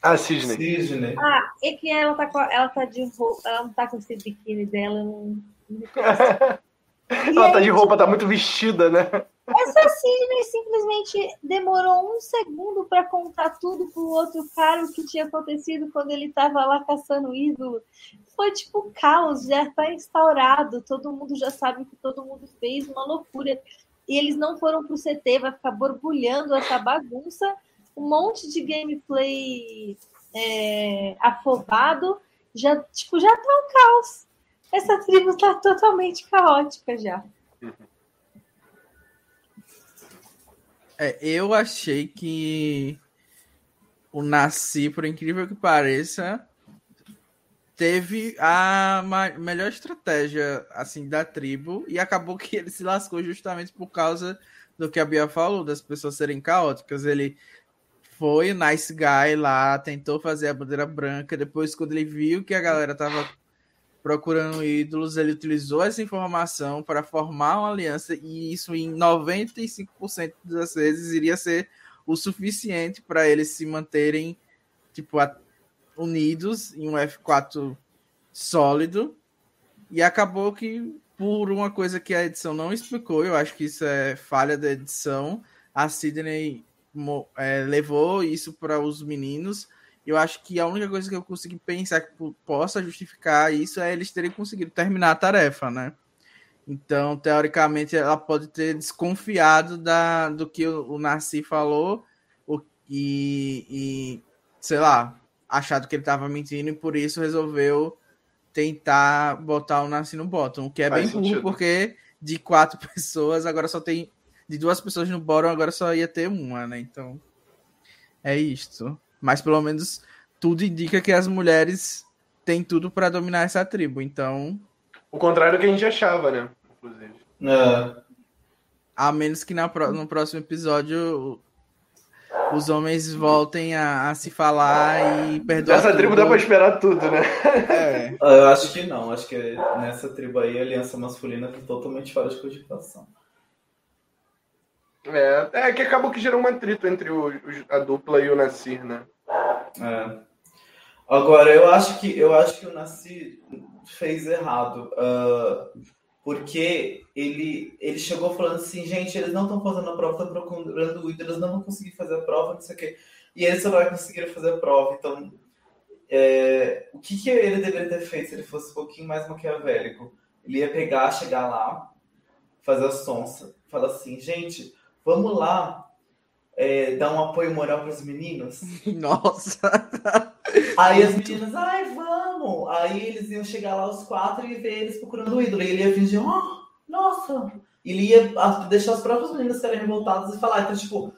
Speaker 1: Ah, Sidney.
Speaker 5: Sidney.
Speaker 3: Ah, é que ela tá, com, ela tá de roupa, ela não tá com esse biquíni dela, eu não, não
Speaker 1: Ela tá de roupa, tá muito vestida, né?
Speaker 3: Essa Sidney simplesmente demorou um segundo para contar tudo pro outro cara o que tinha acontecido quando ele tava lá caçando o ídolo. Foi tipo caos, já tá instaurado, todo mundo já sabe que todo mundo fez, uma loucura. E eles não foram pro CT, vai ficar borbulhando essa bagunça, um monte de gameplay é, afobado, já, tipo, já tá um caos essa tribo está totalmente caótica já.
Speaker 2: É, eu achei que o Nasci, por incrível que pareça, teve a melhor estratégia assim da tribo e acabou que ele se lascou justamente por causa do que a Bia falou, das pessoas serem caóticas. Ele foi nice guy lá, tentou fazer a bandeira branca, depois quando ele viu que a galera tava procurando ídolos, ele utilizou essa informação para formar uma aliança e isso em 95% das vezes iria ser o suficiente para eles se manterem tipo unidos em um F4 sólido. E acabou que por uma coisa que a edição não explicou, eu acho que isso é falha da edição, a Sidney é, levou isso para os meninos eu acho que a única coisa que eu consegui pensar que possa justificar isso é eles terem conseguido terminar a tarefa, né? Então, teoricamente, ela pode ter desconfiado da, do que o, o Narci falou o, e, e, sei lá, achado que ele estava mentindo e por isso resolveu tentar botar o Narci no bottom, o que é Faz bem burro, porque de quatro pessoas agora só tem. De duas pessoas no bottom agora só ia ter uma, né? Então, é isto. Mas pelo menos tudo indica que as mulheres têm tudo para dominar essa tribo. Então.
Speaker 1: O contrário do que a gente achava, né? Inclusive.
Speaker 5: É.
Speaker 2: A menos que na, no próximo episódio os homens voltem a, a se falar e perdoar.
Speaker 1: Nessa tribo dá pra esperar tudo, né?
Speaker 5: É. Eu acho que não. Acho que nessa tribo aí a aliança masculina tá totalmente fora de cogitação.
Speaker 1: É, é que acabou que gerou um atrito entre o, a dupla e o Nassir, né?
Speaker 5: É. Agora, eu acho que eu acho que o Nassir fez errado. Uh, porque ele, ele chegou falando assim, gente, eles não estão fazendo a prova, estão procurando o ídolo, eles não vão conseguir fazer a prova, não sei o quê. E eles só vai conseguir fazer a prova. Então, é, o que, que ele deveria ter feito se ele fosse um pouquinho mais maquiavélico? Ele ia pegar, chegar lá, fazer a sonsa, falar assim, gente, vamos lá é, dar um apoio moral para os meninos?
Speaker 2: Nossa!
Speaker 5: Aí as meninas, ai, vamos! Aí eles iam chegar lá os quatro e ver eles procurando o ídolo. E ele ia fingir, oh, nossa! Ele ia deixar os próprios meninos ficarem revoltados e falar. Então, tipo,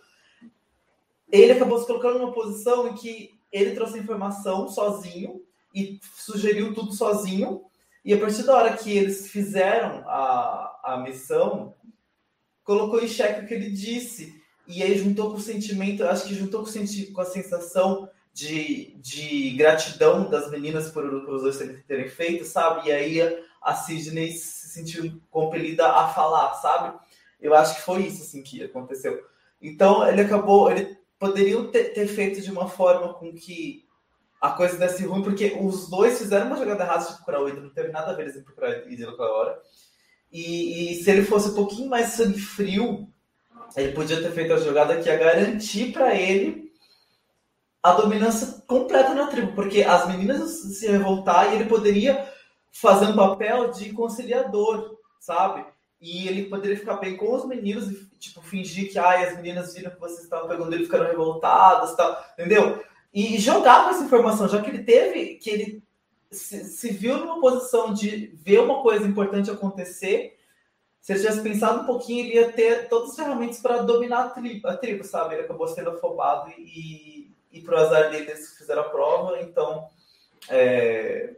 Speaker 5: ele acabou se colocando numa posição em que ele trouxe informação sozinho e sugeriu tudo sozinho. E a partir da hora que eles fizeram a, a missão, colocou em xeque o que ele disse. e aí juntou com o sentimento, acho que juntou com, com a sensação de, de gratidão das meninas por, os dois terem feito, sabe? E aí a Sidney se sentiu compelida a falar, sabe? Eu acho que foi isso assim que aconteceu. Então ele acabou, ele poderia ter, ter feito de uma forma com que a coisa desse ruim, porque os dois fizeram uma jogada errada de procurar o ídolo, não teve nada a ver eles em procurar o ídolo aquela hora. E, e, se ele fosse um pouquinho mais sangue frio, ele podia ter feito a jogada que ia garantir para ele a dominância completa na tribo, porque as meninas se revoltar e ele poderia fazer um papel de conciliador, sabe? E ele poderia ficar bem com os meninos e, tipo, fingir que ai, as meninas viram que vocês estavam pegando ele ficaram revoltadas, tal, entendeu? E jogar com essa informação, já que ele teve, que ele se, se, viu numa posição de ver uma coisa importante acontecer, se ele tivesse pensado um pouquinho, ele ia ter todas as ferramentas para dominar a tribo, a tribo, sabe? Ele acabou sendo afobado e, e pro azar dele, eles fizeram a prova, então é,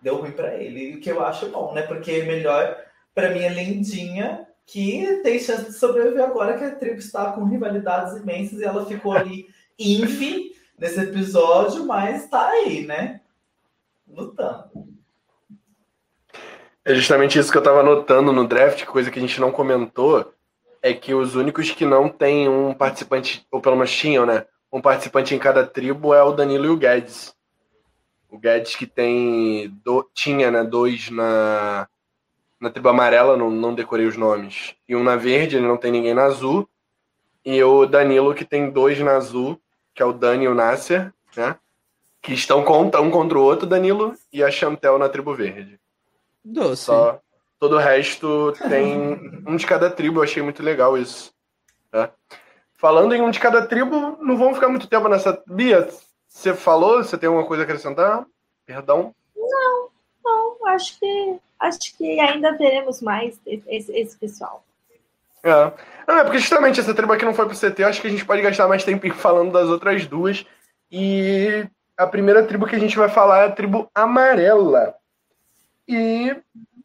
Speaker 5: deu ruim para ele. O que eu acho bom, né? Porque é melhor para mim é Lindinha, que tem chance de sobreviver agora que a tribo está com rivalidades imensas e ela ficou ali ínfima nesse episódio, mas está aí, né? Lutando.
Speaker 1: É justamente isso que eu estava notando no draft, coisa que a gente não comentou, é que os únicos que não tem um participante, ou pelo menos tinham, né? Um participante em cada tribo é o Danilo e o Guedes. O Guedes que tem. Do, tinha, né? Dois na, na tribo amarela, não, não decorei os nomes. E um na verde, ele não tem ninguém na azul. E o Danilo que tem dois na azul, que é o Dani e o Nasser, né? Que estão contra, um contra o outro, Danilo, e a Chantel na tribo verde.
Speaker 2: Doce.
Speaker 1: Só todo o resto tem um de cada tribo, eu achei muito legal isso. Falando em um de cada tribo, não vamos ficar muito tempo nessa. Bia, você falou? Você tem alguma coisa a acrescentar? Perdão?
Speaker 3: Não, não, acho que acho que ainda teremos mais esse, esse pessoal.
Speaker 1: É. Não, é porque justamente essa tribo aqui não foi pro CT, acho que a gente pode gastar mais tempo falando das outras duas. E a primeira tribo que a gente vai falar é a tribo amarela. E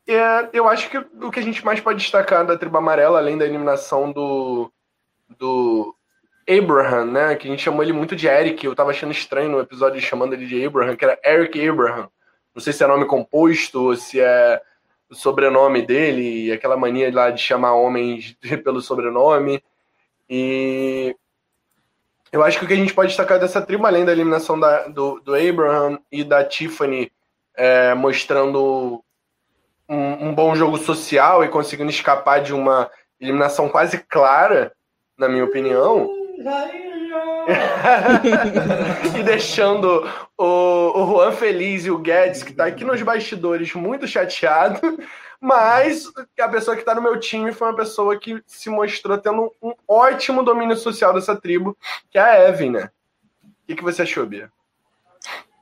Speaker 1: é, eu acho que o que a gente mais pode destacar da tribo amarela, além da eliminação do, do Abraham, né? Que a gente chamou ele muito de Eric. Eu tava achando estranho no episódio chamando ele de Abraham, que era Eric Abraham. Não sei se é nome composto ou se é o sobrenome dele, aquela mania lá de chamar homens pelo sobrenome. E eu acho que o que a gente pode destacar dessa tribo, além da eliminação da, do, do Abraham e da Tiffany é, mostrando um, um, bom jogo social e conseguindo escapar de uma eliminação quase clara, na minha opinião. e deixando o, o Juan feliz e o Guedes, que está aqui nos bastidores, muito chateado. Mas a pessoa que está no meu time foi uma pessoa que se mostrou tendo um ótimo domínio social dessa tribo, que é a Evan, né? O que, que você achou, Bia?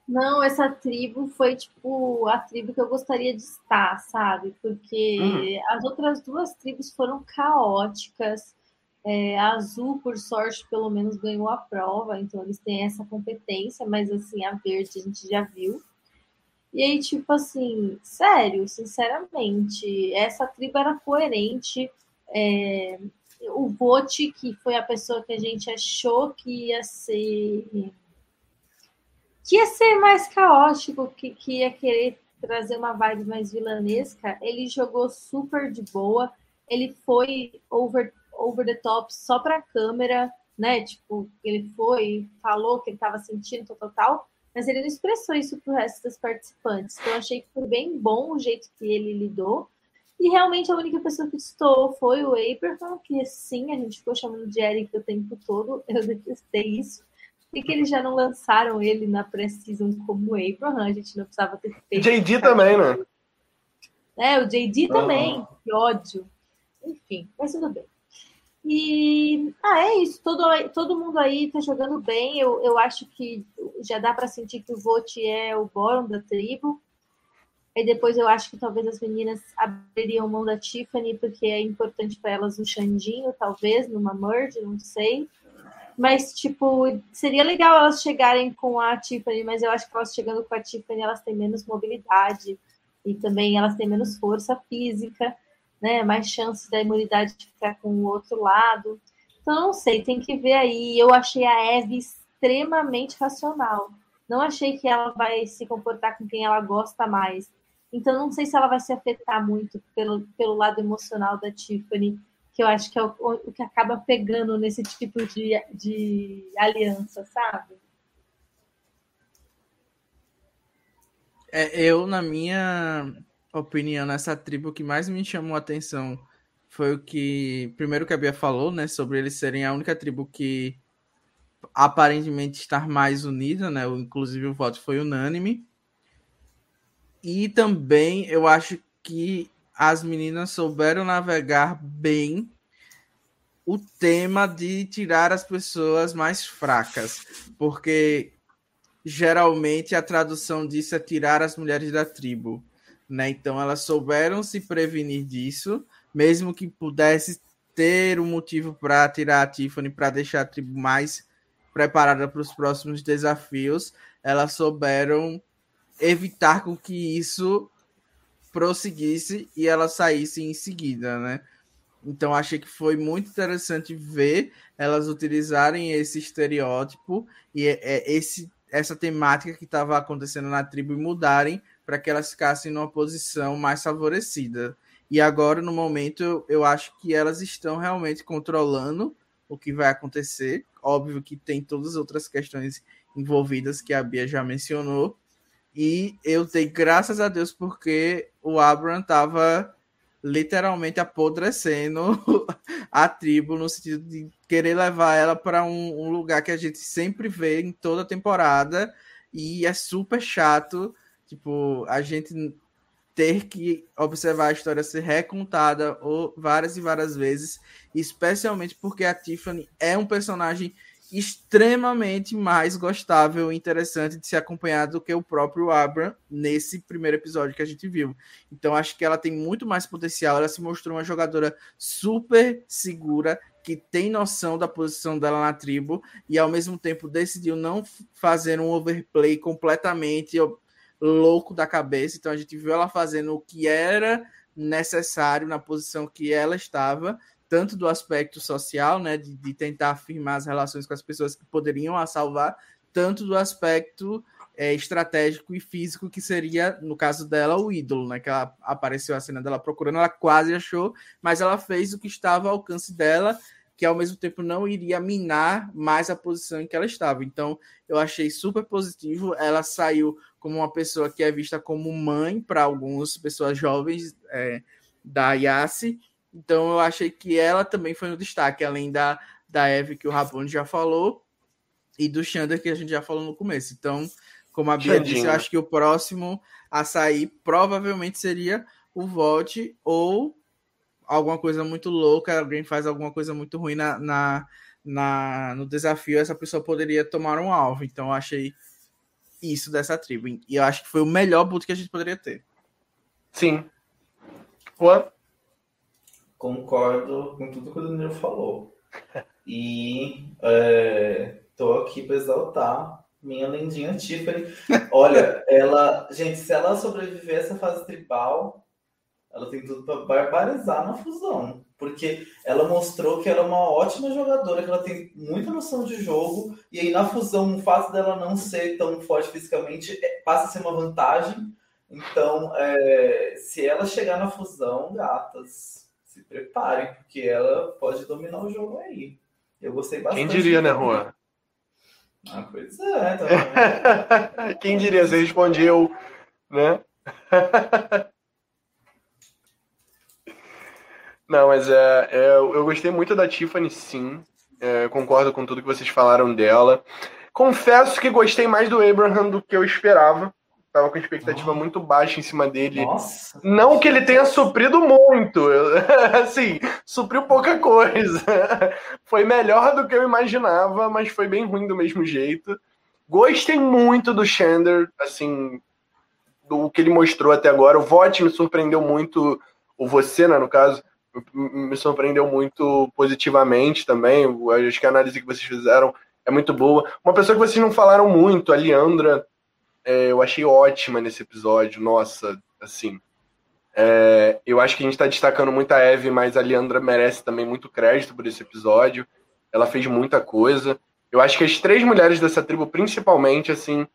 Speaker 3: Não, essa tribo foi, tipo, a tribo que eu gostaria de estar, sabe? Porque uhum. as outras duas tribos foram caóticas. É, a Azul, por sorte, pelo menos ganhou a prova, então eles têm essa competência, mas assim, a verde a gente já viu. E aí, tipo assim, sério, sinceramente, essa tribo era coerente. É, o Vote, que foi a pessoa que a gente achou que ia ser que ia ser mais caótico, que, que ia querer trazer uma vibe mais vilanesca, ele jogou super de boa. Ele foi over, over the top só para a câmera, né? Tipo, ele foi, falou que ele estava sentindo tal, tal, mas ele não expressou isso para o resto dos participantes. Então, eu achei que foi bem bom o jeito que ele lidou. E realmente a única pessoa que estou foi o Abraham, que sim, a gente ficou chamando de Eric o tempo todo. Eu detestei isso. Por que eles já não lançaram ele na Precision como Abraham? A gente não precisava ter feito.
Speaker 1: JD também, né?
Speaker 3: É, o JD também. Que ódio. Enfim, mas tudo bem. E ah, é isso. Todo, todo mundo aí tá jogando bem. Eu, eu acho que já dá para sentir que o Vote é o bottom da tribo. Aí depois eu acho que talvez as meninas abririam mão da Tiffany, porque é importante para elas um Xandinho, talvez, numa merge, não sei. Mas, tipo, seria legal elas chegarem com a Tiffany, mas eu acho que elas chegando com a Tiffany, elas têm menos mobilidade e também elas têm menos força física, né? Mais chances da imunidade de ficar com o outro lado. Então, não sei, tem que ver aí. Eu achei a Eve extremamente racional. Não achei que ela vai se comportar com quem ela gosta mais. Então, não sei se ela vai se afetar muito pelo, pelo lado emocional da Tiffany, que eu acho que é o, o que acaba pegando nesse tipo de, de aliança, sabe?
Speaker 2: É, eu, na minha opinião, nessa tribo, o que mais me chamou a atenção foi o que, primeiro que a Bia falou, né, sobre eles serem a única tribo que aparentemente estar mais unida, né, inclusive o voto foi unânime. E também eu acho que as meninas souberam navegar bem o tema de tirar as pessoas mais fracas, porque geralmente a tradução disso é tirar as mulheres da tribo, né? Então elas souberam se prevenir disso, mesmo que pudesse ter um motivo para tirar a Tiffany para deixar a tribo mais preparada para os próximos desafios, elas souberam evitar com que isso prosseguisse e ela saísse em seguida, né? Então achei que foi muito interessante ver elas utilizarem esse estereótipo e é, é esse essa temática que estava acontecendo na tribo e mudarem para que elas ficassem numa posição mais favorecida. E agora, no momento, eu acho que elas estão realmente controlando o que vai acontecer. Óbvio que tem todas as outras questões envolvidas que a Bia já mencionou, e eu dei graças a Deus porque o Abraham estava literalmente apodrecendo a tribo no sentido de querer levar ela para um, um, lugar que a gente sempre vê em toda temporada e é super chato, tipo, a gente ter que observar a história ser recontada ou várias e várias vezes, especialmente porque a Tiffany é um personagem extremamente mais gostável e interessante de se acompanhar do que o próprio Abram nesse primeiro episódio que a gente viu. Então acho que ela tem muito mais potencial. Ela se mostrou uma jogadora super segura que tem noção da posição dela na tribo e ao mesmo tempo decidiu não fazer um overplay completamente louco da cabeça. Então a gente viu ela fazendo o que era necessário na posição que ela estava tanto do aspecto social, né, de, de, tentar afirmar as relações com as pessoas que poderiam a salvar, tanto do aspecto é, estratégico e físico, que seria, no caso dela, o ídolo, né, que ela apareceu a cena dela procurando, ela quase achou, mas ela fez o que estava ao alcance dela, que ao mesmo tempo não iria minar mais a posição em que ela estava. Então, eu achei super positivo. Ela saiu como uma pessoa que é vista como mãe para algumas pessoas jovens é, da Yassi, então eu achei que ela também foi no destaque, além da, da Eve que o Rabone já falou e do Xander que a gente já falou no começo. Então, como a Bia Xandinho. disse, eu acho que o próximo a sair provavelmente seria o Volte ou alguma coisa muito louca, alguém faz alguma coisa muito ruim na, na, na, no desafio, essa pessoa poderia tomar um alvo. Então eu achei isso dessa tribo. E eu acho que foi o melhor boot que a gente poderia ter.
Speaker 1: Sim. Juan?
Speaker 5: concordo com tudo que o Danilo falou. E é, aqui para exaltar minha lindinha Tiffany. Olha, ela, gente, se ela sobreviver a essa fase tribal, ela tem tudo para barbarizar na fusão. Porque ela mostrou que ela é uma ótima jogadora, que ela tem muita noção de jogo, e aí na fusão, o fato dela não ser tão forte fisicamente é, passa a ser uma vantagem. Então, é, se ela chegar na fusão, gatas, se preparem, porque ela pode dominar o jogo aí. Eu gostei bastante.
Speaker 1: Quem diria, né, Juan?
Speaker 5: Ah, pois é. Tá
Speaker 1: Quem diria? Você respondeu, né? Não, mas é, é, eu gostei muito da Tiffany, sim. É, concordo com tudo que vocês falaram dela. Confesso que gostei mais do Abraham do que eu esperava. Tava com expectativa muito baixa em cima dele.
Speaker 5: Nossa.
Speaker 1: Não que ele tenha suprido muito, assim, supriu pouca coisa. Foi melhor do que eu imaginava, mas foi bem ruim do mesmo jeito. Gostei muito do Shander, assim, do que ele mostrou até agora. O vote me surpreendeu muito, o você, né, no caso, me surpreendeu muito positivamente também. Acho que a análise que vocês fizeram é muito boa. Uma pessoa que vocês não falaram muito, a Leandra, é, eu achei ótima nesse episódio. Nossa, assim. É, eu acho que a gente está destacando muito a Eve, mas a Leandra merece também muito crédito por esse episódio. ela fez muita coisa. Eu acho que as três mulheres dessa tribo, principalmente, assim,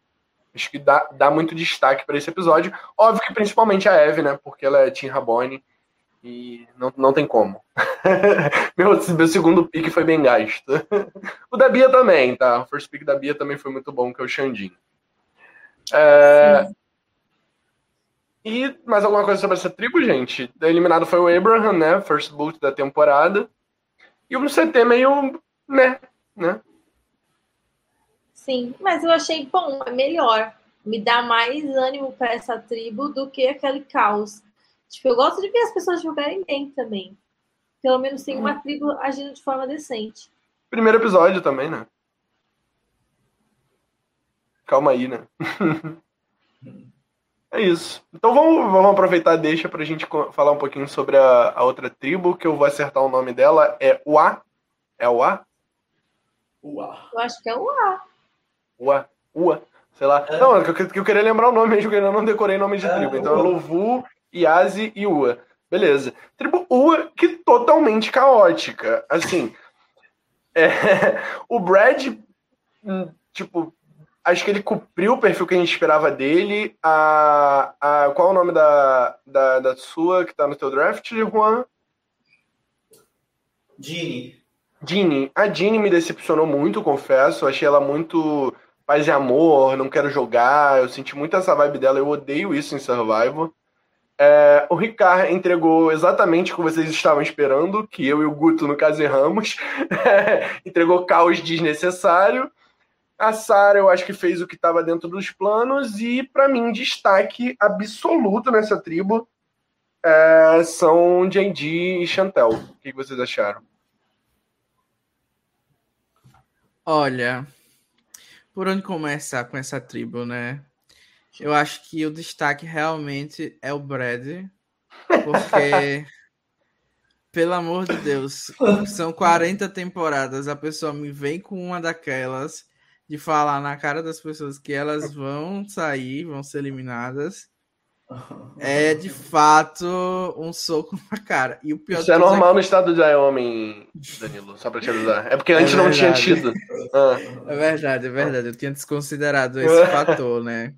Speaker 1: acho que dá, dá muito destaque para esse episódio. Óbvio que principalmente a Eve, né? Porque ela é Tim Rabone e não, não tem como. meu, meu segundo pick foi bem gasto. o da Bia também, tá? O first pick da Bia também foi muito bom, que é o Xandinho. É... E mais alguma coisa sobre essa tribo, gente? Eliminado foi o Abraham, né? First boot da temporada. E o CT meio, né? né?
Speaker 3: Sim, mas eu achei bom, é melhor. Me dá mais ânimo para essa tribo do que aquele caos. Tipo, eu gosto de ver as pessoas jogarem bem também. Pelo menos tem uma tribo agindo de forma decente.
Speaker 1: Primeiro episódio também, né? Calma aí, né? é isso. Então vamos, vamos aproveitar deixa pra gente falar um pouquinho sobre a, a outra tribo, que eu vou acertar o nome dela. É Ua. É Ua?
Speaker 3: Ua. Eu acho que é Ua.
Speaker 1: Ua, Ua, sei lá. É. Não, eu, eu, queria lembrar o nome mesmo, que eu ainda não decorei nome de é, tribo. Então é Lovu, Yazi e Ua. Beleza. Tribo Ua, que totalmente caótica. Assim, é, o Brad, hum, tipo, acho que ele cumpriu o perfil que a gente esperava dele. A, a, qual é o nome da, da, da sua que tá no teu draft, Juan?
Speaker 5: Ginny.
Speaker 1: Ginny. A Ginny me decepcionou muito, confesso. Achei ela muito paz e amor, não quero jogar. Eu senti muito essa vibe dela, eu odeio isso em Survival. É, o Ricardo entregou exatamente o que vocês estavam esperando, que eu e o Guto, no caso, erramos. entregou caos desnecessário. A Sara, eu acho que fez o que estava dentro dos planos. E, para mim, destaque absoluto nessa tribo é, são JD e Chantel. O que vocês acharam?
Speaker 2: Olha, por onde começar com essa tribo, né? Eu acho que o destaque realmente é o Brad, porque, pelo amor de Deus, são 40 temporadas, a pessoa me vem com uma daquelas de falar na cara das pessoas que elas vão sair, vão ser eliminadas. É de fato um soco na cara. E o pior
Speaker 1: Isso é normal é que... no estado de Wyoming, Danilo, só pra te avisar. É porque antes é não tinha tido.
Speaker 2: Ah. É verdade, é verdade. Eu tinha desconsiderado esse fator, né?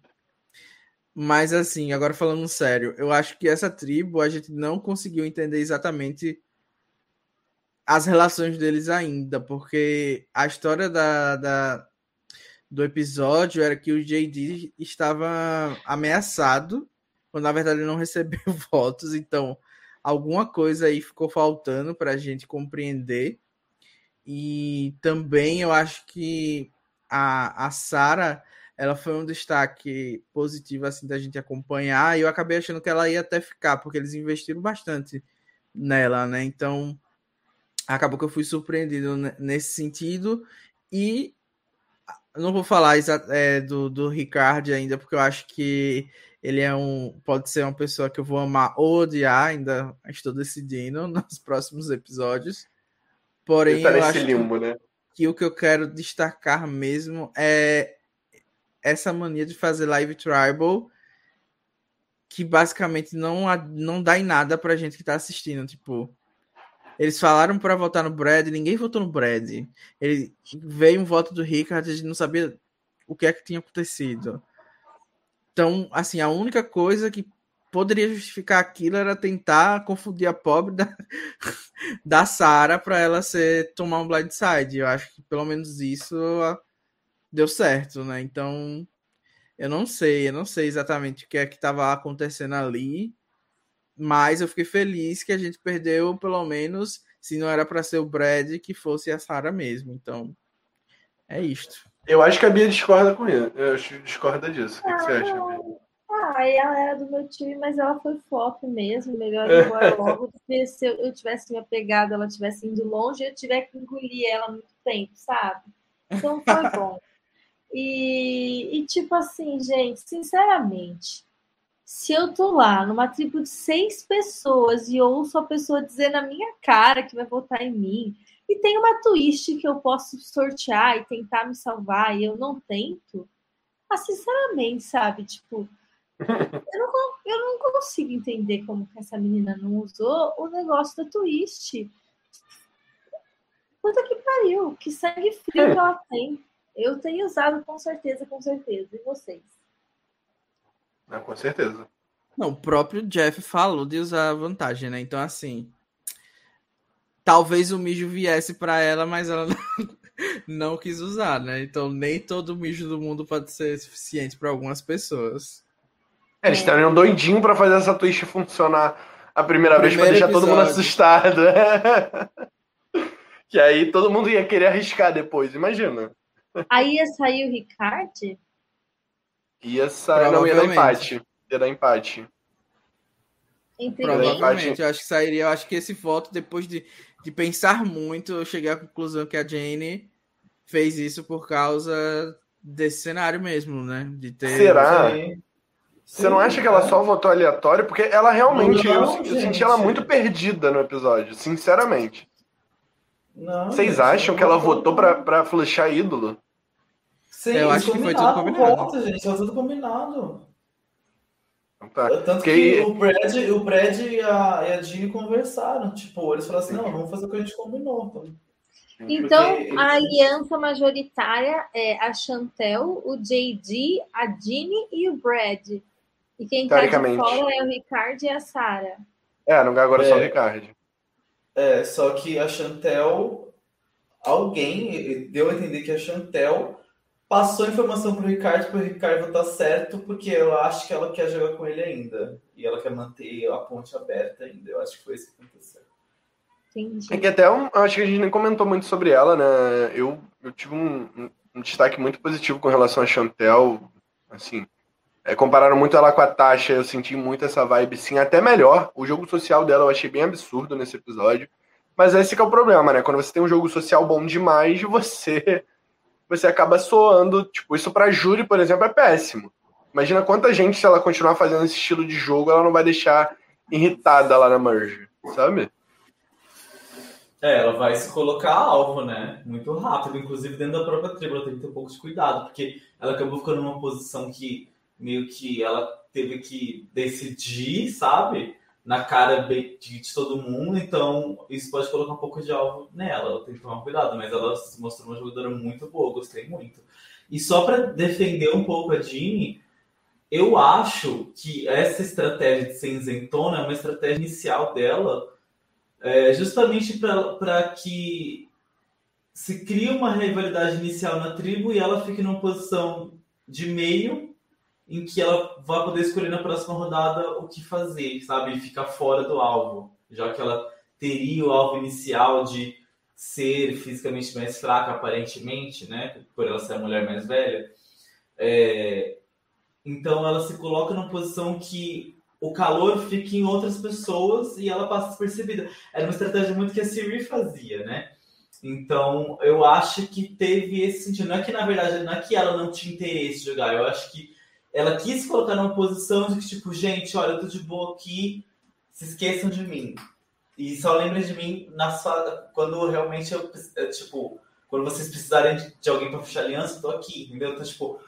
Speaker 2: Mas assim, agora falando sério, eu acho que essa tribo a gente não conseguiu entender exatamente as relações deles ainda, porque a história da, da do episódio era que o JD estava ameaçado quando na verdade ele não recebeu votos, então alguma coisa aí ficou faltando para a gente compreender. E também eu acho que a, a Sara ela foi um destaque positivo assim da gente acompanhar e eu acabei achando que ela ia até ficar porque eles investiram bastante nela, né? Então acabou que eu fui surpreendido nesse sentido e não vou falar é, do, do Ricardo ainda porque eu acho que ele é um. Pode ser uma pessoa que eu vou amar ou odiar, ainda estou decidindo nos próximos episódios. Porém, tá eu acho limbo, né? que o que eu quero destacar mesmo é essa mania de fazer live tribal que basicamente não, não dá em nada pra gente que tá assistindo. Tipo, eles falaram para votar no Brad, ninguém votou no Brad. Ele veio um voto do Rickard, a gente não sabia o que é que tinha acontecido. Então, assim, a única coisa que poderia justificar aquilo era tentar confundir a pobre da, da Sarah para ela ser tomar um blindside. Eu acho que pelo menos isso deu certo, né? Então, eu não sei, eu não sei exatamente o que é que estava acontecendo ali, mas eu fiquei feliz que a gente perdeu pelo menos, se não era para ser o Brad, que fosse a Sarah mesmo. Então, é isto.
Speaker 1: Eu acho que a Bia discorda com isso. Eu discorda disso. O que, ah, que você acha, Bia?
Speaker 3: Ah, ela era do meu time, mas ela foi flop mesmo. Melhor ir embora logo do que se eu, tivesse me apegado, ela tivesse indo longe, eu tiver que engolir ela muito tempo, sabe? Então foi bom. E, e tipo assim, gente, sinceramente, se eu tô lá numa tribo de seis pessoas e ouço a pessoa dizer na minha cara que vai votar em mim, e tem uma twist que eu posso sortear e tentar me salvar e eu não tento. Ah, sinceramente, sabe? Tipo, eu não, eu não consigo entender como que essa menina não usou o negócio da twist. Puta que pariu, que sangue frio que ela tem. Eu tenho usado com certeza, com certeza. E vocês?
Speaker 1: Não, com certeza.
Speaker 2: Não, o próprio Jeff falou de usar a vantagem, né? Então, assim. Talvez o mijo viesse para ela, mas ela não, não, quis usar, né? Então, nem todo mijo do mundo pode ser suficiente para algumas pessoas.
Speaker 1: É, eles estariam doidinho para fazer essa twist funcionar a primeira vez para deixar episódio. todo mundo assustado. que aí todo mundo ia querer arriscar depois, imagina.
Speaker 3: Aí ia sair o Ricard?
Speaker 1: Ia sair, não ia dar empate. Ia dar empate.
Speaker 2: Entendi. Provavelmente, eu acho que sairia. Eu acho que esse voto, depois de, de pensar muito, eu cheguei à conclusão que a Jane fez isso por causa desse cenário mesmo, né? De ter.
Speaker 1: Será? Você não acha que ela só votou aleatório? Porque ela realmente. Não, eu, eu senti ela muito perdida no episódio, sinceramente. Não, Vocês acham que ela votou pra, pra flechar ídolo?
Speaker 2: Sim, eu acho que foi tudo combinado.
Speaker 5: Volta, gente, foi tudo combinado. Tá. Tanto que, que o Brad, o Brad e a, e a Jeannie conversaram. Tipo, eles falaram assim: não, vamos fazer o que a gente combinou. Então,
Speaker 3: então Porque... a aliança majoritária é a Chantel, o JD, a Jeannie e o Brad. E quem tá de fora é o Ricardo e a Sara.
Speaker 1: É, no agora é só o Ricardo.
Speaker 5: É, só que a Chantel, alguém deu a entender que a Chantel passou a informação pro Ricardo para o Ricardo tá certo, porque eu acho que ela quer jogar com ele ainda. E ela quer manter a ponte aberta ainda. Eu acho que foi isso que aconteceu.
Speaker 3: Entendi.
Speaker 1: É que até eu acho que a gente nem comentou muito sobre ela, né? Eu, eu tive um, um destaque muito positivo com relação a Chantel. Assim, é, compararam muito ela com a Tasha, eu senti muito essa vibe, sim, até melhor. O jogo social dela eu achei bem absurdo nesse episódio. Mas esse que é o problema, né? Quando você tem um jogo social bom demais, você você acaba soando. Tipo, isso pra Júri, por exemplo, é péssimo. Imagina quanta gente, se ela continuar fazendo esse estilo de jogo, ela não vai deixar irritada lá na merge, sabe?
Speaker 5: É, ela vai se colocar alvo, né? Muito rápido, inclusive dentro da própria tribo, ela tem que ter um pouco de cuidado, porque ela acabou ficando numa posição que meio que ela teve que decidir, sabe? Na cara de, de, todo mundo, então isso pode colocar um pouco de alvo nela. Ela tem que tomar cuidado, mas ela se mostrou uma jogadora muito boa, gostei muito. E só para defender um pouco a Jeannie, eu acho que essa estratégia de ser isentona é uma estratégia inicial dela, é, justamente para que se crie uma rivalidade inicial na tribo e ela fique numa posição de meio em que ela vai poder escolher na próxima rodada o que fazer, sabe? E ficar fora do alvo, já que ela teria o alvo inicial de ser fisicamente mais fraca, aparentemente, né? Por ela ser a mulher mais velha. É... Então ela se coloca numa posição que o calor fica em outras pessoas e ela passa despercebida. Era uma estratégia muito que a Siri fazia, né? Então eu acho que teve esse sentido. Não é que na verdade não é que ela não tinha interesse de jogar, eu acho que ela quis se colocar numa posição de que, tipo, gente, olha, eu tô de boa aqui, se esqueçam de mim. E só lembrem de mim na sua, quando realmente eu, eu, tipo, quando vocês precisarem de, de alguém para fechar aliança, eu tô aqui, entendeu? Então, tipo,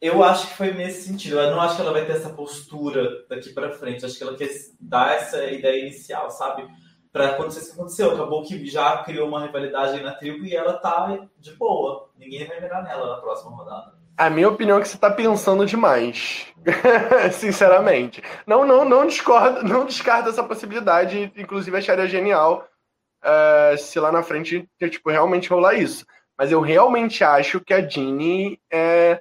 Speaker 5: eu acho que foi nesse sentido. Eu não acho que ela vai ter essa postura daqui para frente. Acho que ela quer dar essa ideia inicial, sabe? Para acontecer o que aconteceu. Acabou que já criou uma rivalidade aí na tribo e ela tá de boa. Ninguém vai mirar nela na próxima rodada.
Speaker 1: A minha opinião é que você está pensando demais. Sinceramente. Não, não, não discordo, não descarta essa possibilidade. Inclusive, acharia genial uh, se lá na frente tipo, realmente rolar isso. Mas eu realmente acho que a Jeannie é,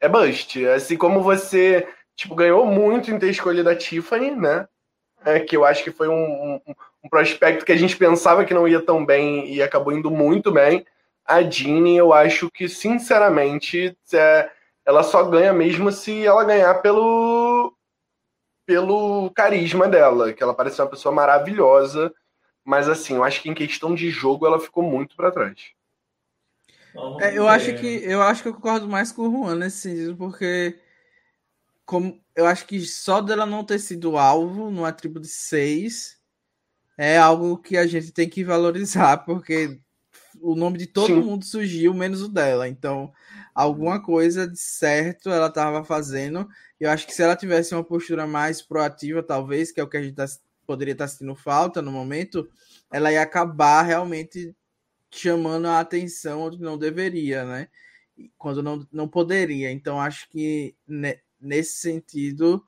Speaker 1: é bust. Assim como você tipo, ganhou muito em ter escolhido a Tiffany, né? É, que eu acho que foi um, um, um prospecto que a gente pensava que não ia tão bem e acabou indo muito bem a Jeannie, eu acho que, sinceramente, é, ela só ganha mesmo se ela ganhar pelo, pelo carisma dela, que ela parece uma pessoa maravilhosa, mas assim, eu acho que em questão de jogo ela ficou muito para trás.
Speaker 2: É, eu acho que eu acho que eu concordo mais com o Juan nesse sentido, porque como eu acho que só dela não ter sido alvo numa tribo de seis é algo que a gente tem que valorizar, porque o nome de todo Sim. mundo surgiu, menos o dela. Então, alguma coisa de certo ela estava fazendo. Eu acho que se ela tivesse uma postura mais proativa, talvez, que é o que a gente tá, poderia estar tá sentindo falta no momento, ela ia acabar realmente chamando a atenção onde não deveria, né? Quando não, não poderia. Então, acho que nesse sentido,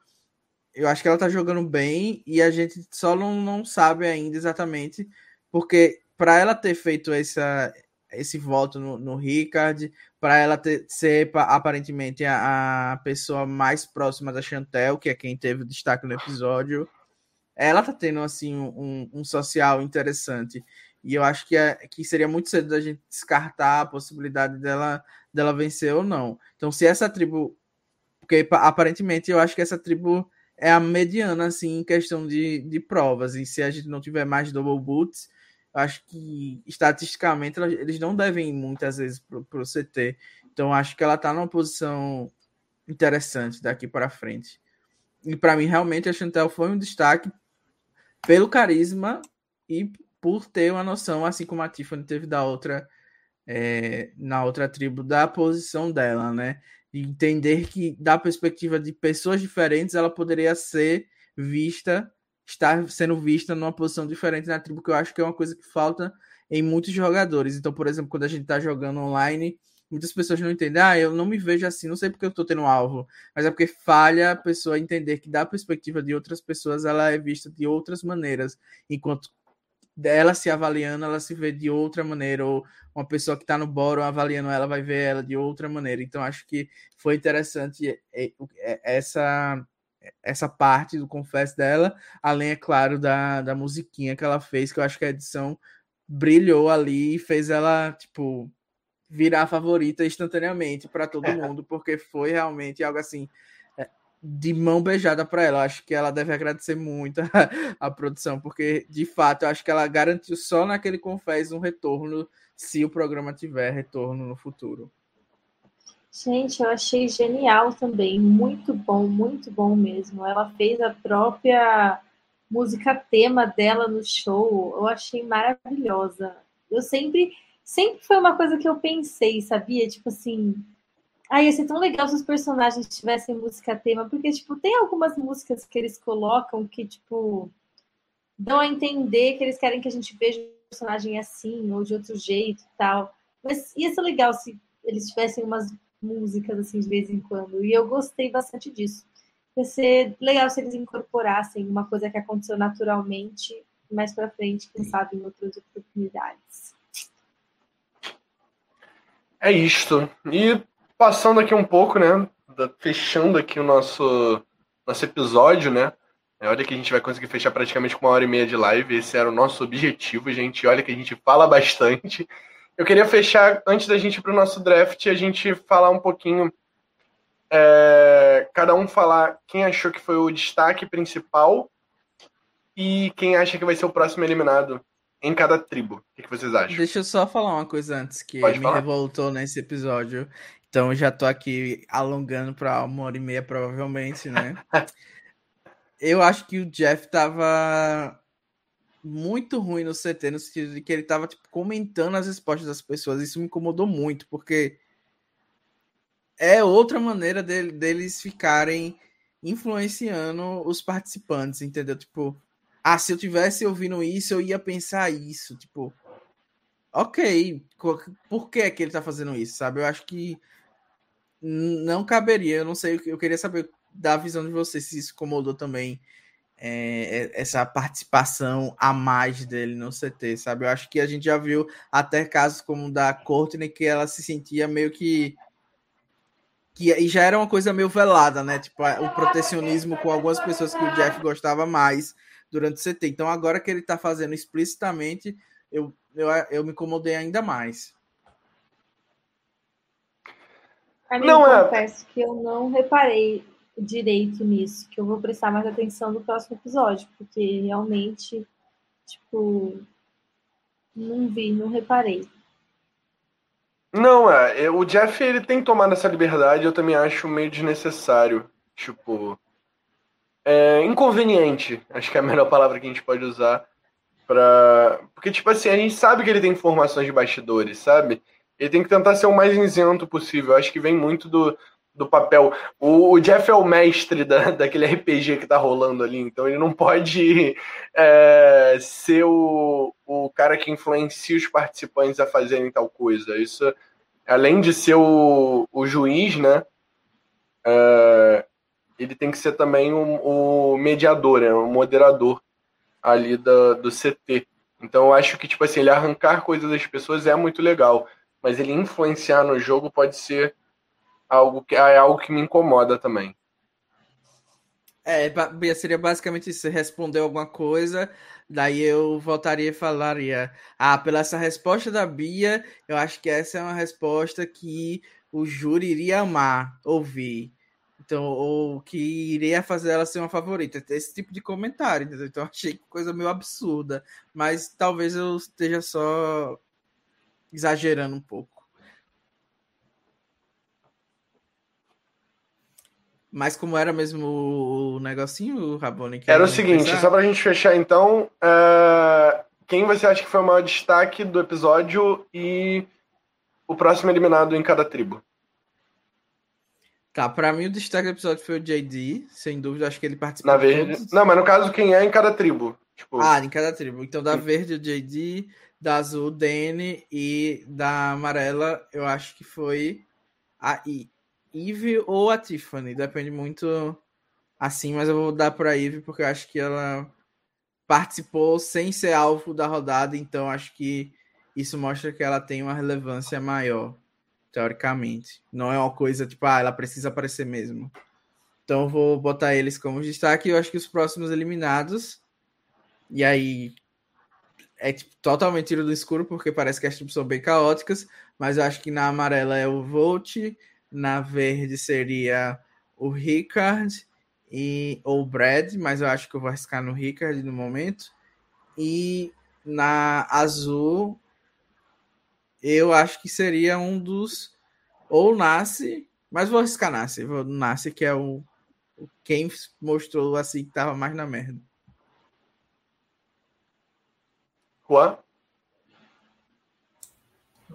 Speaker 2: eu acho que ela tá jogando bem e a gente só não, não sabe ainda exatamente, porque para ela ter feito essa, esse voto no, no Ricard, para ela ter, ser aparentemente a, a, pessoa mais próxima da Chantel, que é quem teve destaque no episódio, ela tá tendo assim um, um social interessante. E eu acho que, é, que seria muito cedo da gente descartar a possibilidade dela, dela vencer ou não. Então, se essa tribo. Porque aparentemente eu acho que essa tribo é a mediana, assim, em questão de, de provas. E se a gente não tiver mais double boots, acho que estatisticamente eles não devem muitas vezes para o CT. Então, acho que ela está numa posição interessante daqui para frente. E para mim, realmente, a Chantel foi um destaque pelo carisma e por ter uma noção, assim como a Tiffany teve da outra, é, na outra tribo, da posição dela, né? E entender que, da perspectiva de pessoas diferentes, ela poderia ser vista, estar sendo vista numa posição diferente na tribo, que eu acho que é uma coisa que falta em muitos jogadores. Então, por exemplo, quando a gente está jogando online, muitas pessoas não entendem, ah, eu não me vejo assim, não sei porque eu estou tendo alvo, mas é porque falha a pessoa entender que da perspectiva de outras pessoas ela é vista de outras maneiras, enquanto dela se avaliando, ela se vê de outra maneira, ou uma pessoa que está no bórum avaliando ela vai ver ela de outra maneira. Então, acho que foi interessante é, é, essa essa parte do confesso dela, além, é claro, da, da musiquinha que ela fez, que eu acho que a edição brilhou ali e fez ela, tipo, virar favorita instantaneamente para todo mundo, porque foi realmente algo assim de mão beijada para ela. Acho que ela deve agradecer muito a, a, produção, porque de fato eu acho que ela garantiu só naquele Confés um retorno, se o programa tiver retorno no futuro.
Speaker 3: Gente, eu achei genial também, muito bom, muito bom mesmo. Ela fez a própria música tema dela no show, eu achei maravilhosa. Eu sempre, sempre foi uma coisa que eu pensei, sabia? Tipo assim, ah, ia ser tão legal se os personagens tivessem música tema, porque, tipo, tem algumas músicas que eles colocam que, tipo, dão a entender que eles querem que a gente veja o personagem assim, ou de outro jeito e tal. Mas ia ser legal se eles tivessem umas músicas, assim, de vez em quando. E eu gostei bastante disso. Ia ser legal se eles incorporassem uma coisa que aconteceu naturalmente mais pra frente, quem sabe em outras oportunidades.
Speaker 1: É isto. E passando aqui um pouco, né? Fechando aqui o nosso, nosso episódio, né? É, olha que a gente vai conseguir fechar praticamente com uma hora e meia de live. Esse era o nosso objetivo, gente. Olha que a gente fala bastante. Eu queria fechar, antes da gente ir para o nosso draft, a gente falar um pouquinho. É, cada um falar quem achou que foi o destaque principal e quem acha que vai ser o próximo eliminado em cada tribo. O que, vocês acham?
Speaker 2: Deixa eu só falar uma coisa antes que Pode me falar? revoltou nesse episódio. Então já tô aqui alongando para uma hora e meia, provavelmente, né? eu acho que o Jeff tava muito ruim no CT, no sentido de que ele tava tipo, comentando as respostas das pessoas. Isso me incomodou muito, porque é outra maneira dele, deles ficarem influenciando os participantes, entendeu? Tipo, ah, se eu tivesse ouvindo isso, eu ia pensar isso. Tipo, ok, por que, é que ele tá fazendo isso, sabe? Eu acho que não caberia. Eu não sei, eu queria saber da visão de vocês se isso incomodou também é, é essa participação a mais dele no CT, sabe? Eu acho que a gente já viu até casos como o da Courtney que ela se sentia meio que que e já era uma coisa meio velada, né? Tipo, o protecionismo com algumas pessoas que o Jeff gostava mais durante o CT. Então, agora que ele tá fazendo explicitamente, eu, eu, eu me incomodei ainda mais.
Speaker 3: Mim, não é... confesso que eu não reparei direito nisso, que eu vou prestar mais atenção no próximo episódio, porque realmente, tipo, não vi, não reparei.
Speaker 1: Não, é, o Jeff ele tem tomado essa liberdade, eu também acho meio desnecessário. Tipo, é inconveniente, acho que é a melhor palavra que a gente pode usar para, porque tipo assim, a gente sabe que ele tem informações de bastidores, sabe? ele tem que tentar ser o mais isento possível. Acho que vem muito do, do papel. O, o, Jeff é o mestre da, daquele RPG que tá rolando ali, então ele não pode é, ser o, o cara que influencia os participantes a fazerem tal coisa. Isso, além de ser o, o juiz, né? É, ele tem que ser também o, o mediador, né, o moderador ali do, do CT. Então eu acho que, tipo assim, ele arrancar coisas das pessoas é muito legal, mas ele influenciar no jogo pode ser algo que é algo que me incomoda também.
Speaker 2: É, seria basicamente isso. Você respondeu alguma coisa, daí eu voltaria e falaria: Ah, pela essa resposta da Bia, eu acho que essa é uma resposta que o júri iria amar ouvir. Então, ou que iria fazer ela ser uma favorita. Esse tipo de comentário, entendeu? Então, achei coisa meio absurda. Mas talvez eu esteja só exagerando um pouco. Mas como era mesmo o negocinho, Rabone?
Speaker 1: Era o seguinte, pensar? só pra gente fechar então, uh, quem você acha que foi o maior destaque do episódio e o próximo eliminado em cada tribo?
Speaker 2: Tá, pra mim o destaque do episódio foi o JD, sem dúvida, acho que ele participou.
Speaker 1: Na verde. Todos. Não, mas no caso, quem é em cada tribo?
Speaker 2: Tipo... Ah, em cada tribo. Então, da verde, o JD, da azul, o Danny, e da amarela, eu acho que foi a Eve ou a Tiffany, depende muito assim, mas eu vou dar para Eve porque eu acho que ela participou sem ser alvo da rodada, então acho que isso mostra que ela tem uma relevância maior, teoricamente. Não é uma coisa tipo, ah, ela precisa aparecer mesmo. Então vou botar eles como destaque. Eu acho que os próximos eliminados, e aí é tipo, totalmente tiro do escuro, porque parece que as tribos são bem caóticas, mas eu acho que na amarela é o Volt, na verde seria o Ricard e ou o Brad, mas eu acho que eu vou arriscar no Ricard no momento. E na azul, eu acho que seria um dos ou Nasce, mas vou arriscar Nasce, vou Nasce que é o, o quem mostrou assim que tava mais na merda.
Speaker 1: Juan?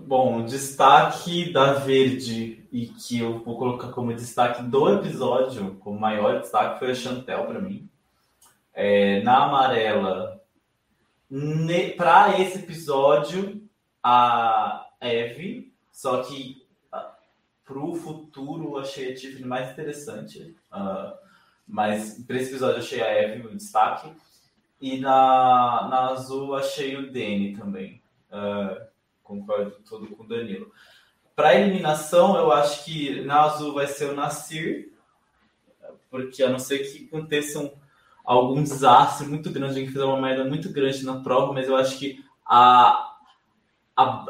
Speaker 5: Bom, destaque da Verde e que eu vou colocar como destaque do episódio, como maior destaque, foi a Chantel para mim. É, na amarela, para esse episódio, a Eve, só que para o futuro achei a Tiffany mais interessante. Uh, mas para esse episódio achei a Eve o destaque. E na, na azul achei o Danny também. Uh, concordo todo com o Danilo. Para eliminação, eu acho que na azul vai ser o Nasir, porque a não ser que aconteça um, algum desastre muito grande, alguém fizer uma merda muito grande na prova, mas eu acho que a, a,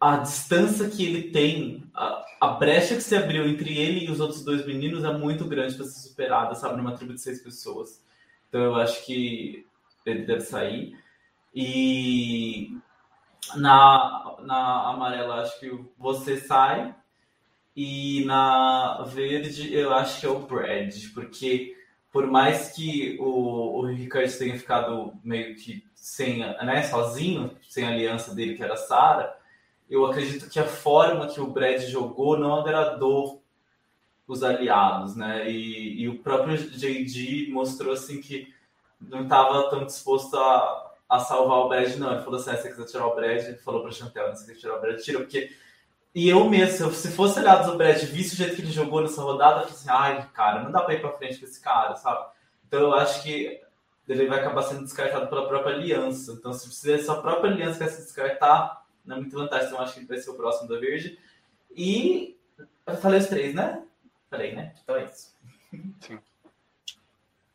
Speaker 5: a distância que ele tem, a, a brecha que se abriu entre ele e os outros dois meninos é muito grande para ser superada, sabe, numa tribo de seis pessoas. Então eu acho que ele deve sair. E na, na amarela, acho que você sai. E na verde, eu acho que é o Brad, porque por mais que o, o Ricardo tenha ficado meio que sem, né, sozinho, sem a aliança dele, que era a Sarah, eu acredito que a forma que o Brad jogou não agradou os aliados, né? E, e o próprio JD mostrou assim que não estava tão disposto a, a salvar o Brad, não. Ele falou assim: ah, se você quiser tirar o Brad, ele falou pra Chantel: se você quiser tirar o Brad, tira, porque. E eu mesmo, se fosse aliados do Brad, visse o jeito que ele jogou nessa rodada, eu falei assim: ai, cara, não dá pra ir pra frente com esse cara, sabe? Então eu acho que ele vai acabar sendo descartado pela própria aliança. Então, se precisa sua própria aliança quer se descartar, não é muito vantagem. Então, eu acho que ele vai ser o próximo da Verde. E eu falei os três, né? Falei, né? Então é isso. Sim.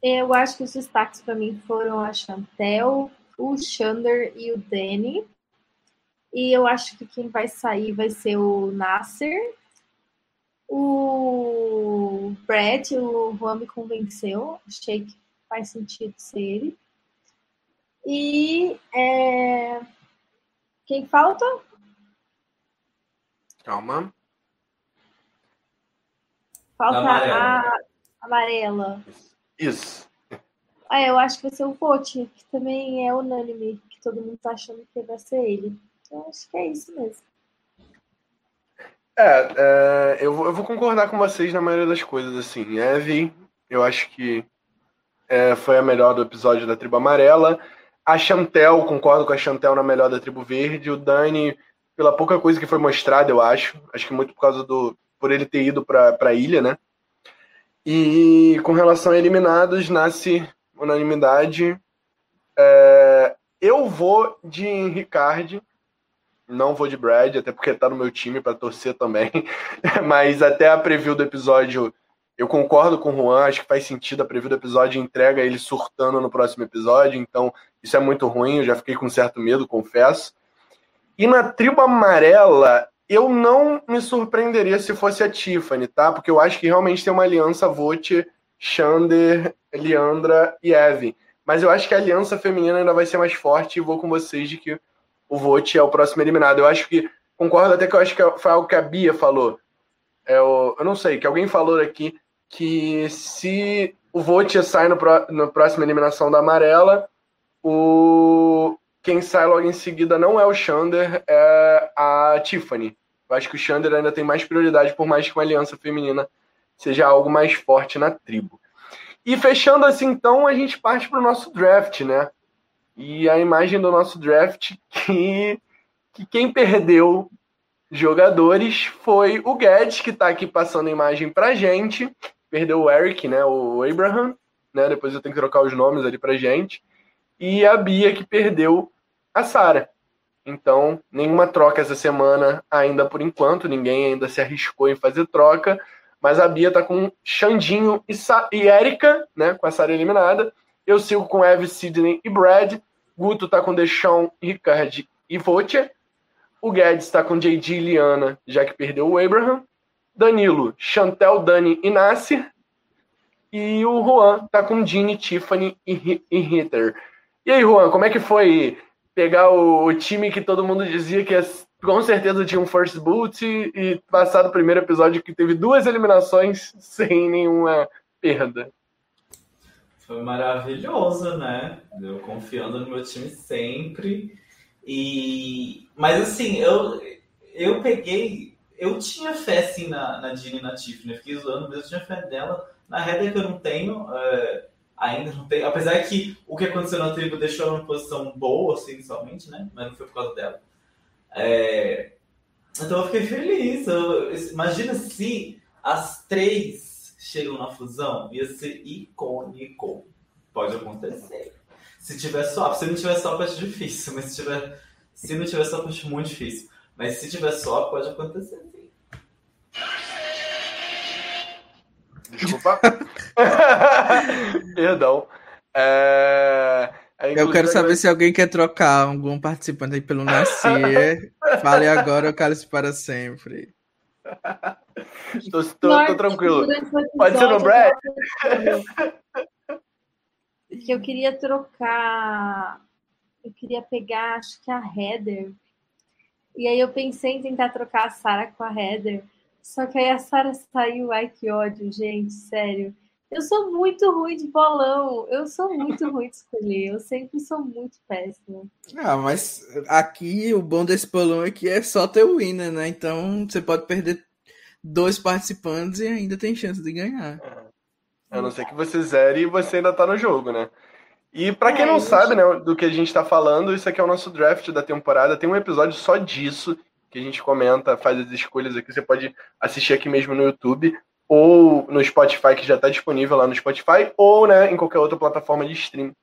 Speaker 3: Eu acho que os destaques para mim foram a Chantel, o Xander e o Danny. E eu acho que quem vai sair vai ser o Nasser. O Brad, o Juan me convenceu. Achei que faz sentido ser ele. E é... quem falta?
Speaker 1: Calma.
Speaker 3: Falta amarela. a amarela.
Speaker 1: Isso.
Speaker 3: É, eu acho que vai ser o Vote, que também é unânime, que todo mundo tá achando que vai ser ele. Então acho que é isso mesmo.
Speaker 1: É, é eu, eu, vou concordar com vocês na maioria das coisas, assim. Eve, eu acho que é, foi a melhor do episódio da Tribo Amarela. A Chantel, concordo com a Chantel na melhor da Tribo Verde. O Dani, pela pouca coisa que foi mostrada, eu acho. Acho que muito por causa do. por ele ter ido para a ilha, né? E com relação a eliminados, nasce unanimidade. É, eu vou de Ricardo, não vou de Brad, até porque tá no meu time para torcer também. Mas até a preview do episódio, eu concordo com o Juan, acho que faz sentido a preview do episódio entrega ele surtando no próximo episódio, então isso é muito ruim, eu já fiquei com certo medo, confesso. E na tribo amarela, eu não me surpreenderia se fosse a Tiffany, tá? Porque eu acho que realmente tem uma aliança Vote, Xander, Leandra e Eve. Mas eu acho que a aliança feminina ainda vai ser mais forte e vou com vocês de que o Vote é o próximo eliminado. Eu acho que, concordo até que eu acho que foi algo que a Bia falou. É o, eu não sei, que alguém falou aqui que se o Vote sai no, no próximo eliminação da amarela, o quem sai logo em seguida não é o Xander, é a Tiffany. Eu acho que o Xander ainda tem mais prioridade, por mais que uma aliança feminina seja algo mais forte na tribo. E fechando assim, então, a gente parte para o nosso draft, né? E a imagem do nosso draft que, que quem perdeu jogadores foi o Guedes, que está aqui passando a imagem para gente. Perdeu o Eric, né? O Abraham, né? Depois eu tenho que trocar os nomes ali para gente. E a Bia, que perdeu a Sara. Então, nenhuma troca essa semana ainda por enquanto, ninguém ainda se arriscou em fazer troca, mas a Bia tá com Xandinho e, Sa e Erika, né, com a Sara eliminada. Eu sigo com Eve, Sidney e Brad. Guto tá com Deshaun, Ricard e Votia. O Guedes tá com JD e Liana, já que perdeu o Abraham. Danilo, Chantel, Dani e Nasser. E o Juan tá com Dini, Tiffany e, e Ritter. E aí, Juan, como é que foi pegar o, o time que todo mundo dizia que com certeza tinha um first boot e, e passar do primeiro episódio que teve duas eliminações sem nenhuma perda?
Speaker 5: Foi maravilhoso, né? Eu confiando no meu time sempre. E mas assim, eu eu peguei, eu tinha fé sim na, na Dini e na Tiffany, fiquei zoando, mas eu tinha fé dela. Na Heather que eu não tenho, é, ainda não tenho. Apesar que o que aconteceu na tribo deixou ela numa posição boa, assim, né? Mas não foi por causa dela. É... Então eu fiquei feliz. Eu... Imagina se as três chegam na fusão, ia ser icônico. Pode acontecer. Se tiver swap, se não tiver swap, acho difícil, mas se tiver. Se não tiver swap, acho muito difícil. Mas se tiver swap, pode acontecer sim.
Speaker 1: Desculpa. Perdão. É...
Speaker 2: É, eu quero saber se alguém quer trocar algum participante aí pelo Nascer. Fale agora ou cale-se para sempre.
Speaker 1: tô, tô, tô tranquilo. Pode ser no Brad?
Speaker 3: Que eu queria trocar. Eu queria pegar, acho que a Heather. E aí eu pensei em tentar trocar a Sarah com a Heather. Só que aí a Sarah saiu. Ai, que ódio, gente, sério. Eu sou muito ruim de bolão. Eu sou muito ruim de escolher. Eu sempre sou muito péssima.
Speaker 2: Ah, mas aqui o bom desse bolão é que é só ter o winner, né? Então você pode perder dois participantes e ainda tem chance de ganhar.
Speaker 1: A não ser que você zere e você ainda tá no jogo, né? E para quem é, não sabe, né, do que a gente tá falando, isso aqui é o nosso draft da temporada. Tem um episódio só disso que a gente comenta, faz as escolhas aqui. Você pode assistir aqui mesmo no YouTube ou no Spotify, que já está disponível lá no Spotify, ou né, em qualquer outra plataforma de stream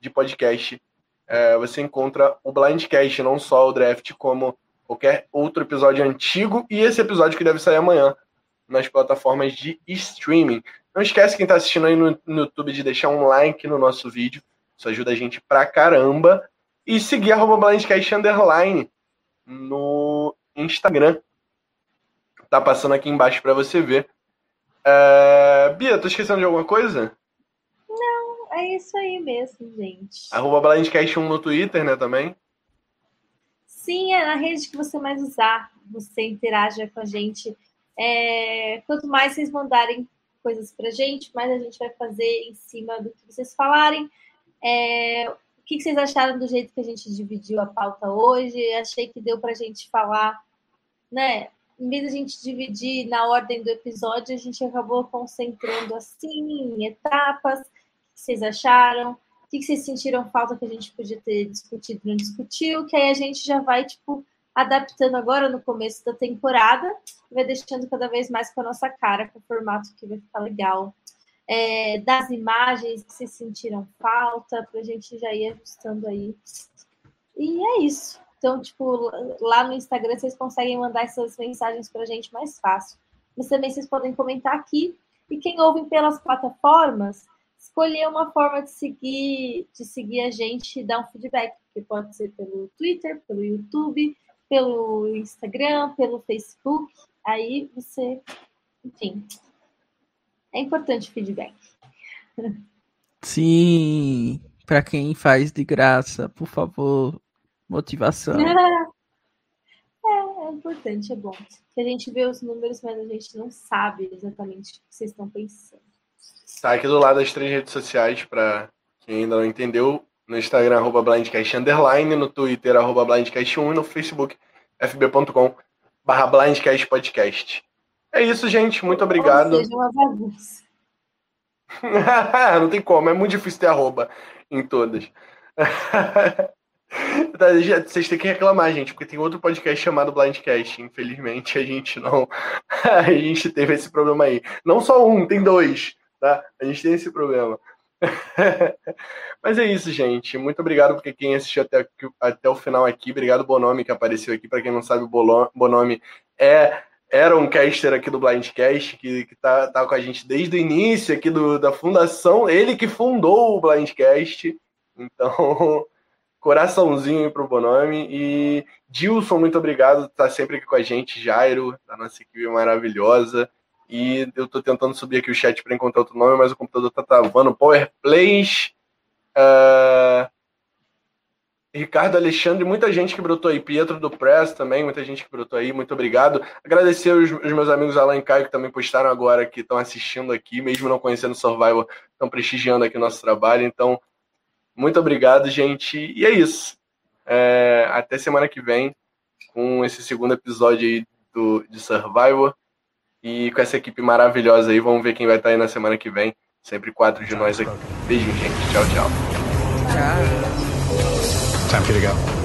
Speaker 1: de podcast. É, você encontra o Blindcast, não só o draft, como qualquer outro episódio antigo e esse episódio que deve sair amanhã nas plataformas de streaming. Não esquece quem está assistindo aí no, no, YouTube de deixar um like no nosso vídeo. Isso ajuda a gente pra caramba. E seguir arroba Blindcast Underline no Instagram. Tá passando aqui embaixo para você ver. Uh, Bia, tô esquecendo de alguma coisa?
Speaker 3: Não, é isso aí mesmo, gente.
Speaker 1: Arroba Blindcast 1 no Twitter, né, também?
Speaker 3: Sim, é na rede que você mais usar. Você interaja com a gente. É, quanto mais vocês mandarem coisas pra gente, mais a gente vai fazer em cima do que vocês falarem. É, o que vocês acharam do jeito que a gente dividiu a pauta hoje? Achei que deu pra gente falar, né? Em vez de a gente dividir na ordem do episódio, a gente acabou concentrando assim em etapas. O que vocês acharam? O que vocês sentiram falta que a gente podia ter discutido não discutiu? Que aí a gente já vai, tipo, adaptando agora no começo da temporada, vai deixando cada vez mais com a nossa cara, com o formato que vai ficar legal. É, das imagens que vocês sentiram falta, para a gente já ir ajustando aí. E é isso. Então, tipo, lá no Instagram vocês conseguem mandar essas mensagens para a gente mais fácil. Mas também vocês podem comentar aqui. E quem ouve pelas plataformas, escolher uma forma de seguir, de seguir a gente e dar um feedback, que pode ser pelo Twitter, pelo YouTube, pelo Instagram, pelo Facebook. Aí você, enfim, é importante feedback.
Speaker 2: Sim, para quem faz de graça, por favor, motivação.
Speaker 3: É, é importante, é bom. Que a gente vê os números, mas a gente não sabe exatamente o que vocês estão pensando.
Speaker 1: Tá aqui do lado das três redes sociais, para quem ainda não entendeu, no Instagram, arroba blindcast underline, no Twitter, arroba blindcast1 e no Facebook, fb.com barra blindcast podcast. É isso, gente. Muito obrigado. Ou seja, uma bagunça. não tem como, é muito difícil ter arroba em todas. Vocês têm que reclamar, gente, porque tem outro podcast chamado Blindcast. Infelizmente, a gente não. A gente teve esse problema aí. Não só um, tem dois, tá? A gente tem esse problema. Mas é isso, gente. Muito obrigado porque quem assistiu até, até o final aqui. Obrigado, Bonome, que apareceu aqui. Para quem não sabe, o Bonome é, era um caster aqui do Blindcast, que, que tá, tá com a gente desde o início aqui do, da fundação. Ele que fundou o Blindcast. Então, coraçãozinho pro Bonome. E Dilson, muito obrigado. Tá sempre aqui com a gente. Jairo, da nossa equipe maravilhosa. E eu tô tentando subir aqui o chat para encontrar outro nome, mas o computador tá travando. Power Plays. Uh... Ricardo Alexandre, muita gente que brotou aí. Pietro do Press também, muita gente que brotou aí. Muito obrigado. Agradecer os, os meus amigos Alan e Caio que também postaram agora, que estão assistindo aqui, mesmo não conhecendo Survival, estão prestigiando aqui o nosso trabalho. Então, muito obrigado, gente. E é isso. É... até semana que vem com esse segundo episódio aí do, de Survivor. E com essa equipe maravilhosa aí, vamos ver quem vai estar aí na semana que vem. Sempre quatro de nós aqui. Beijinho, gente. Tchau, tchau. Tchau. Time for you to go.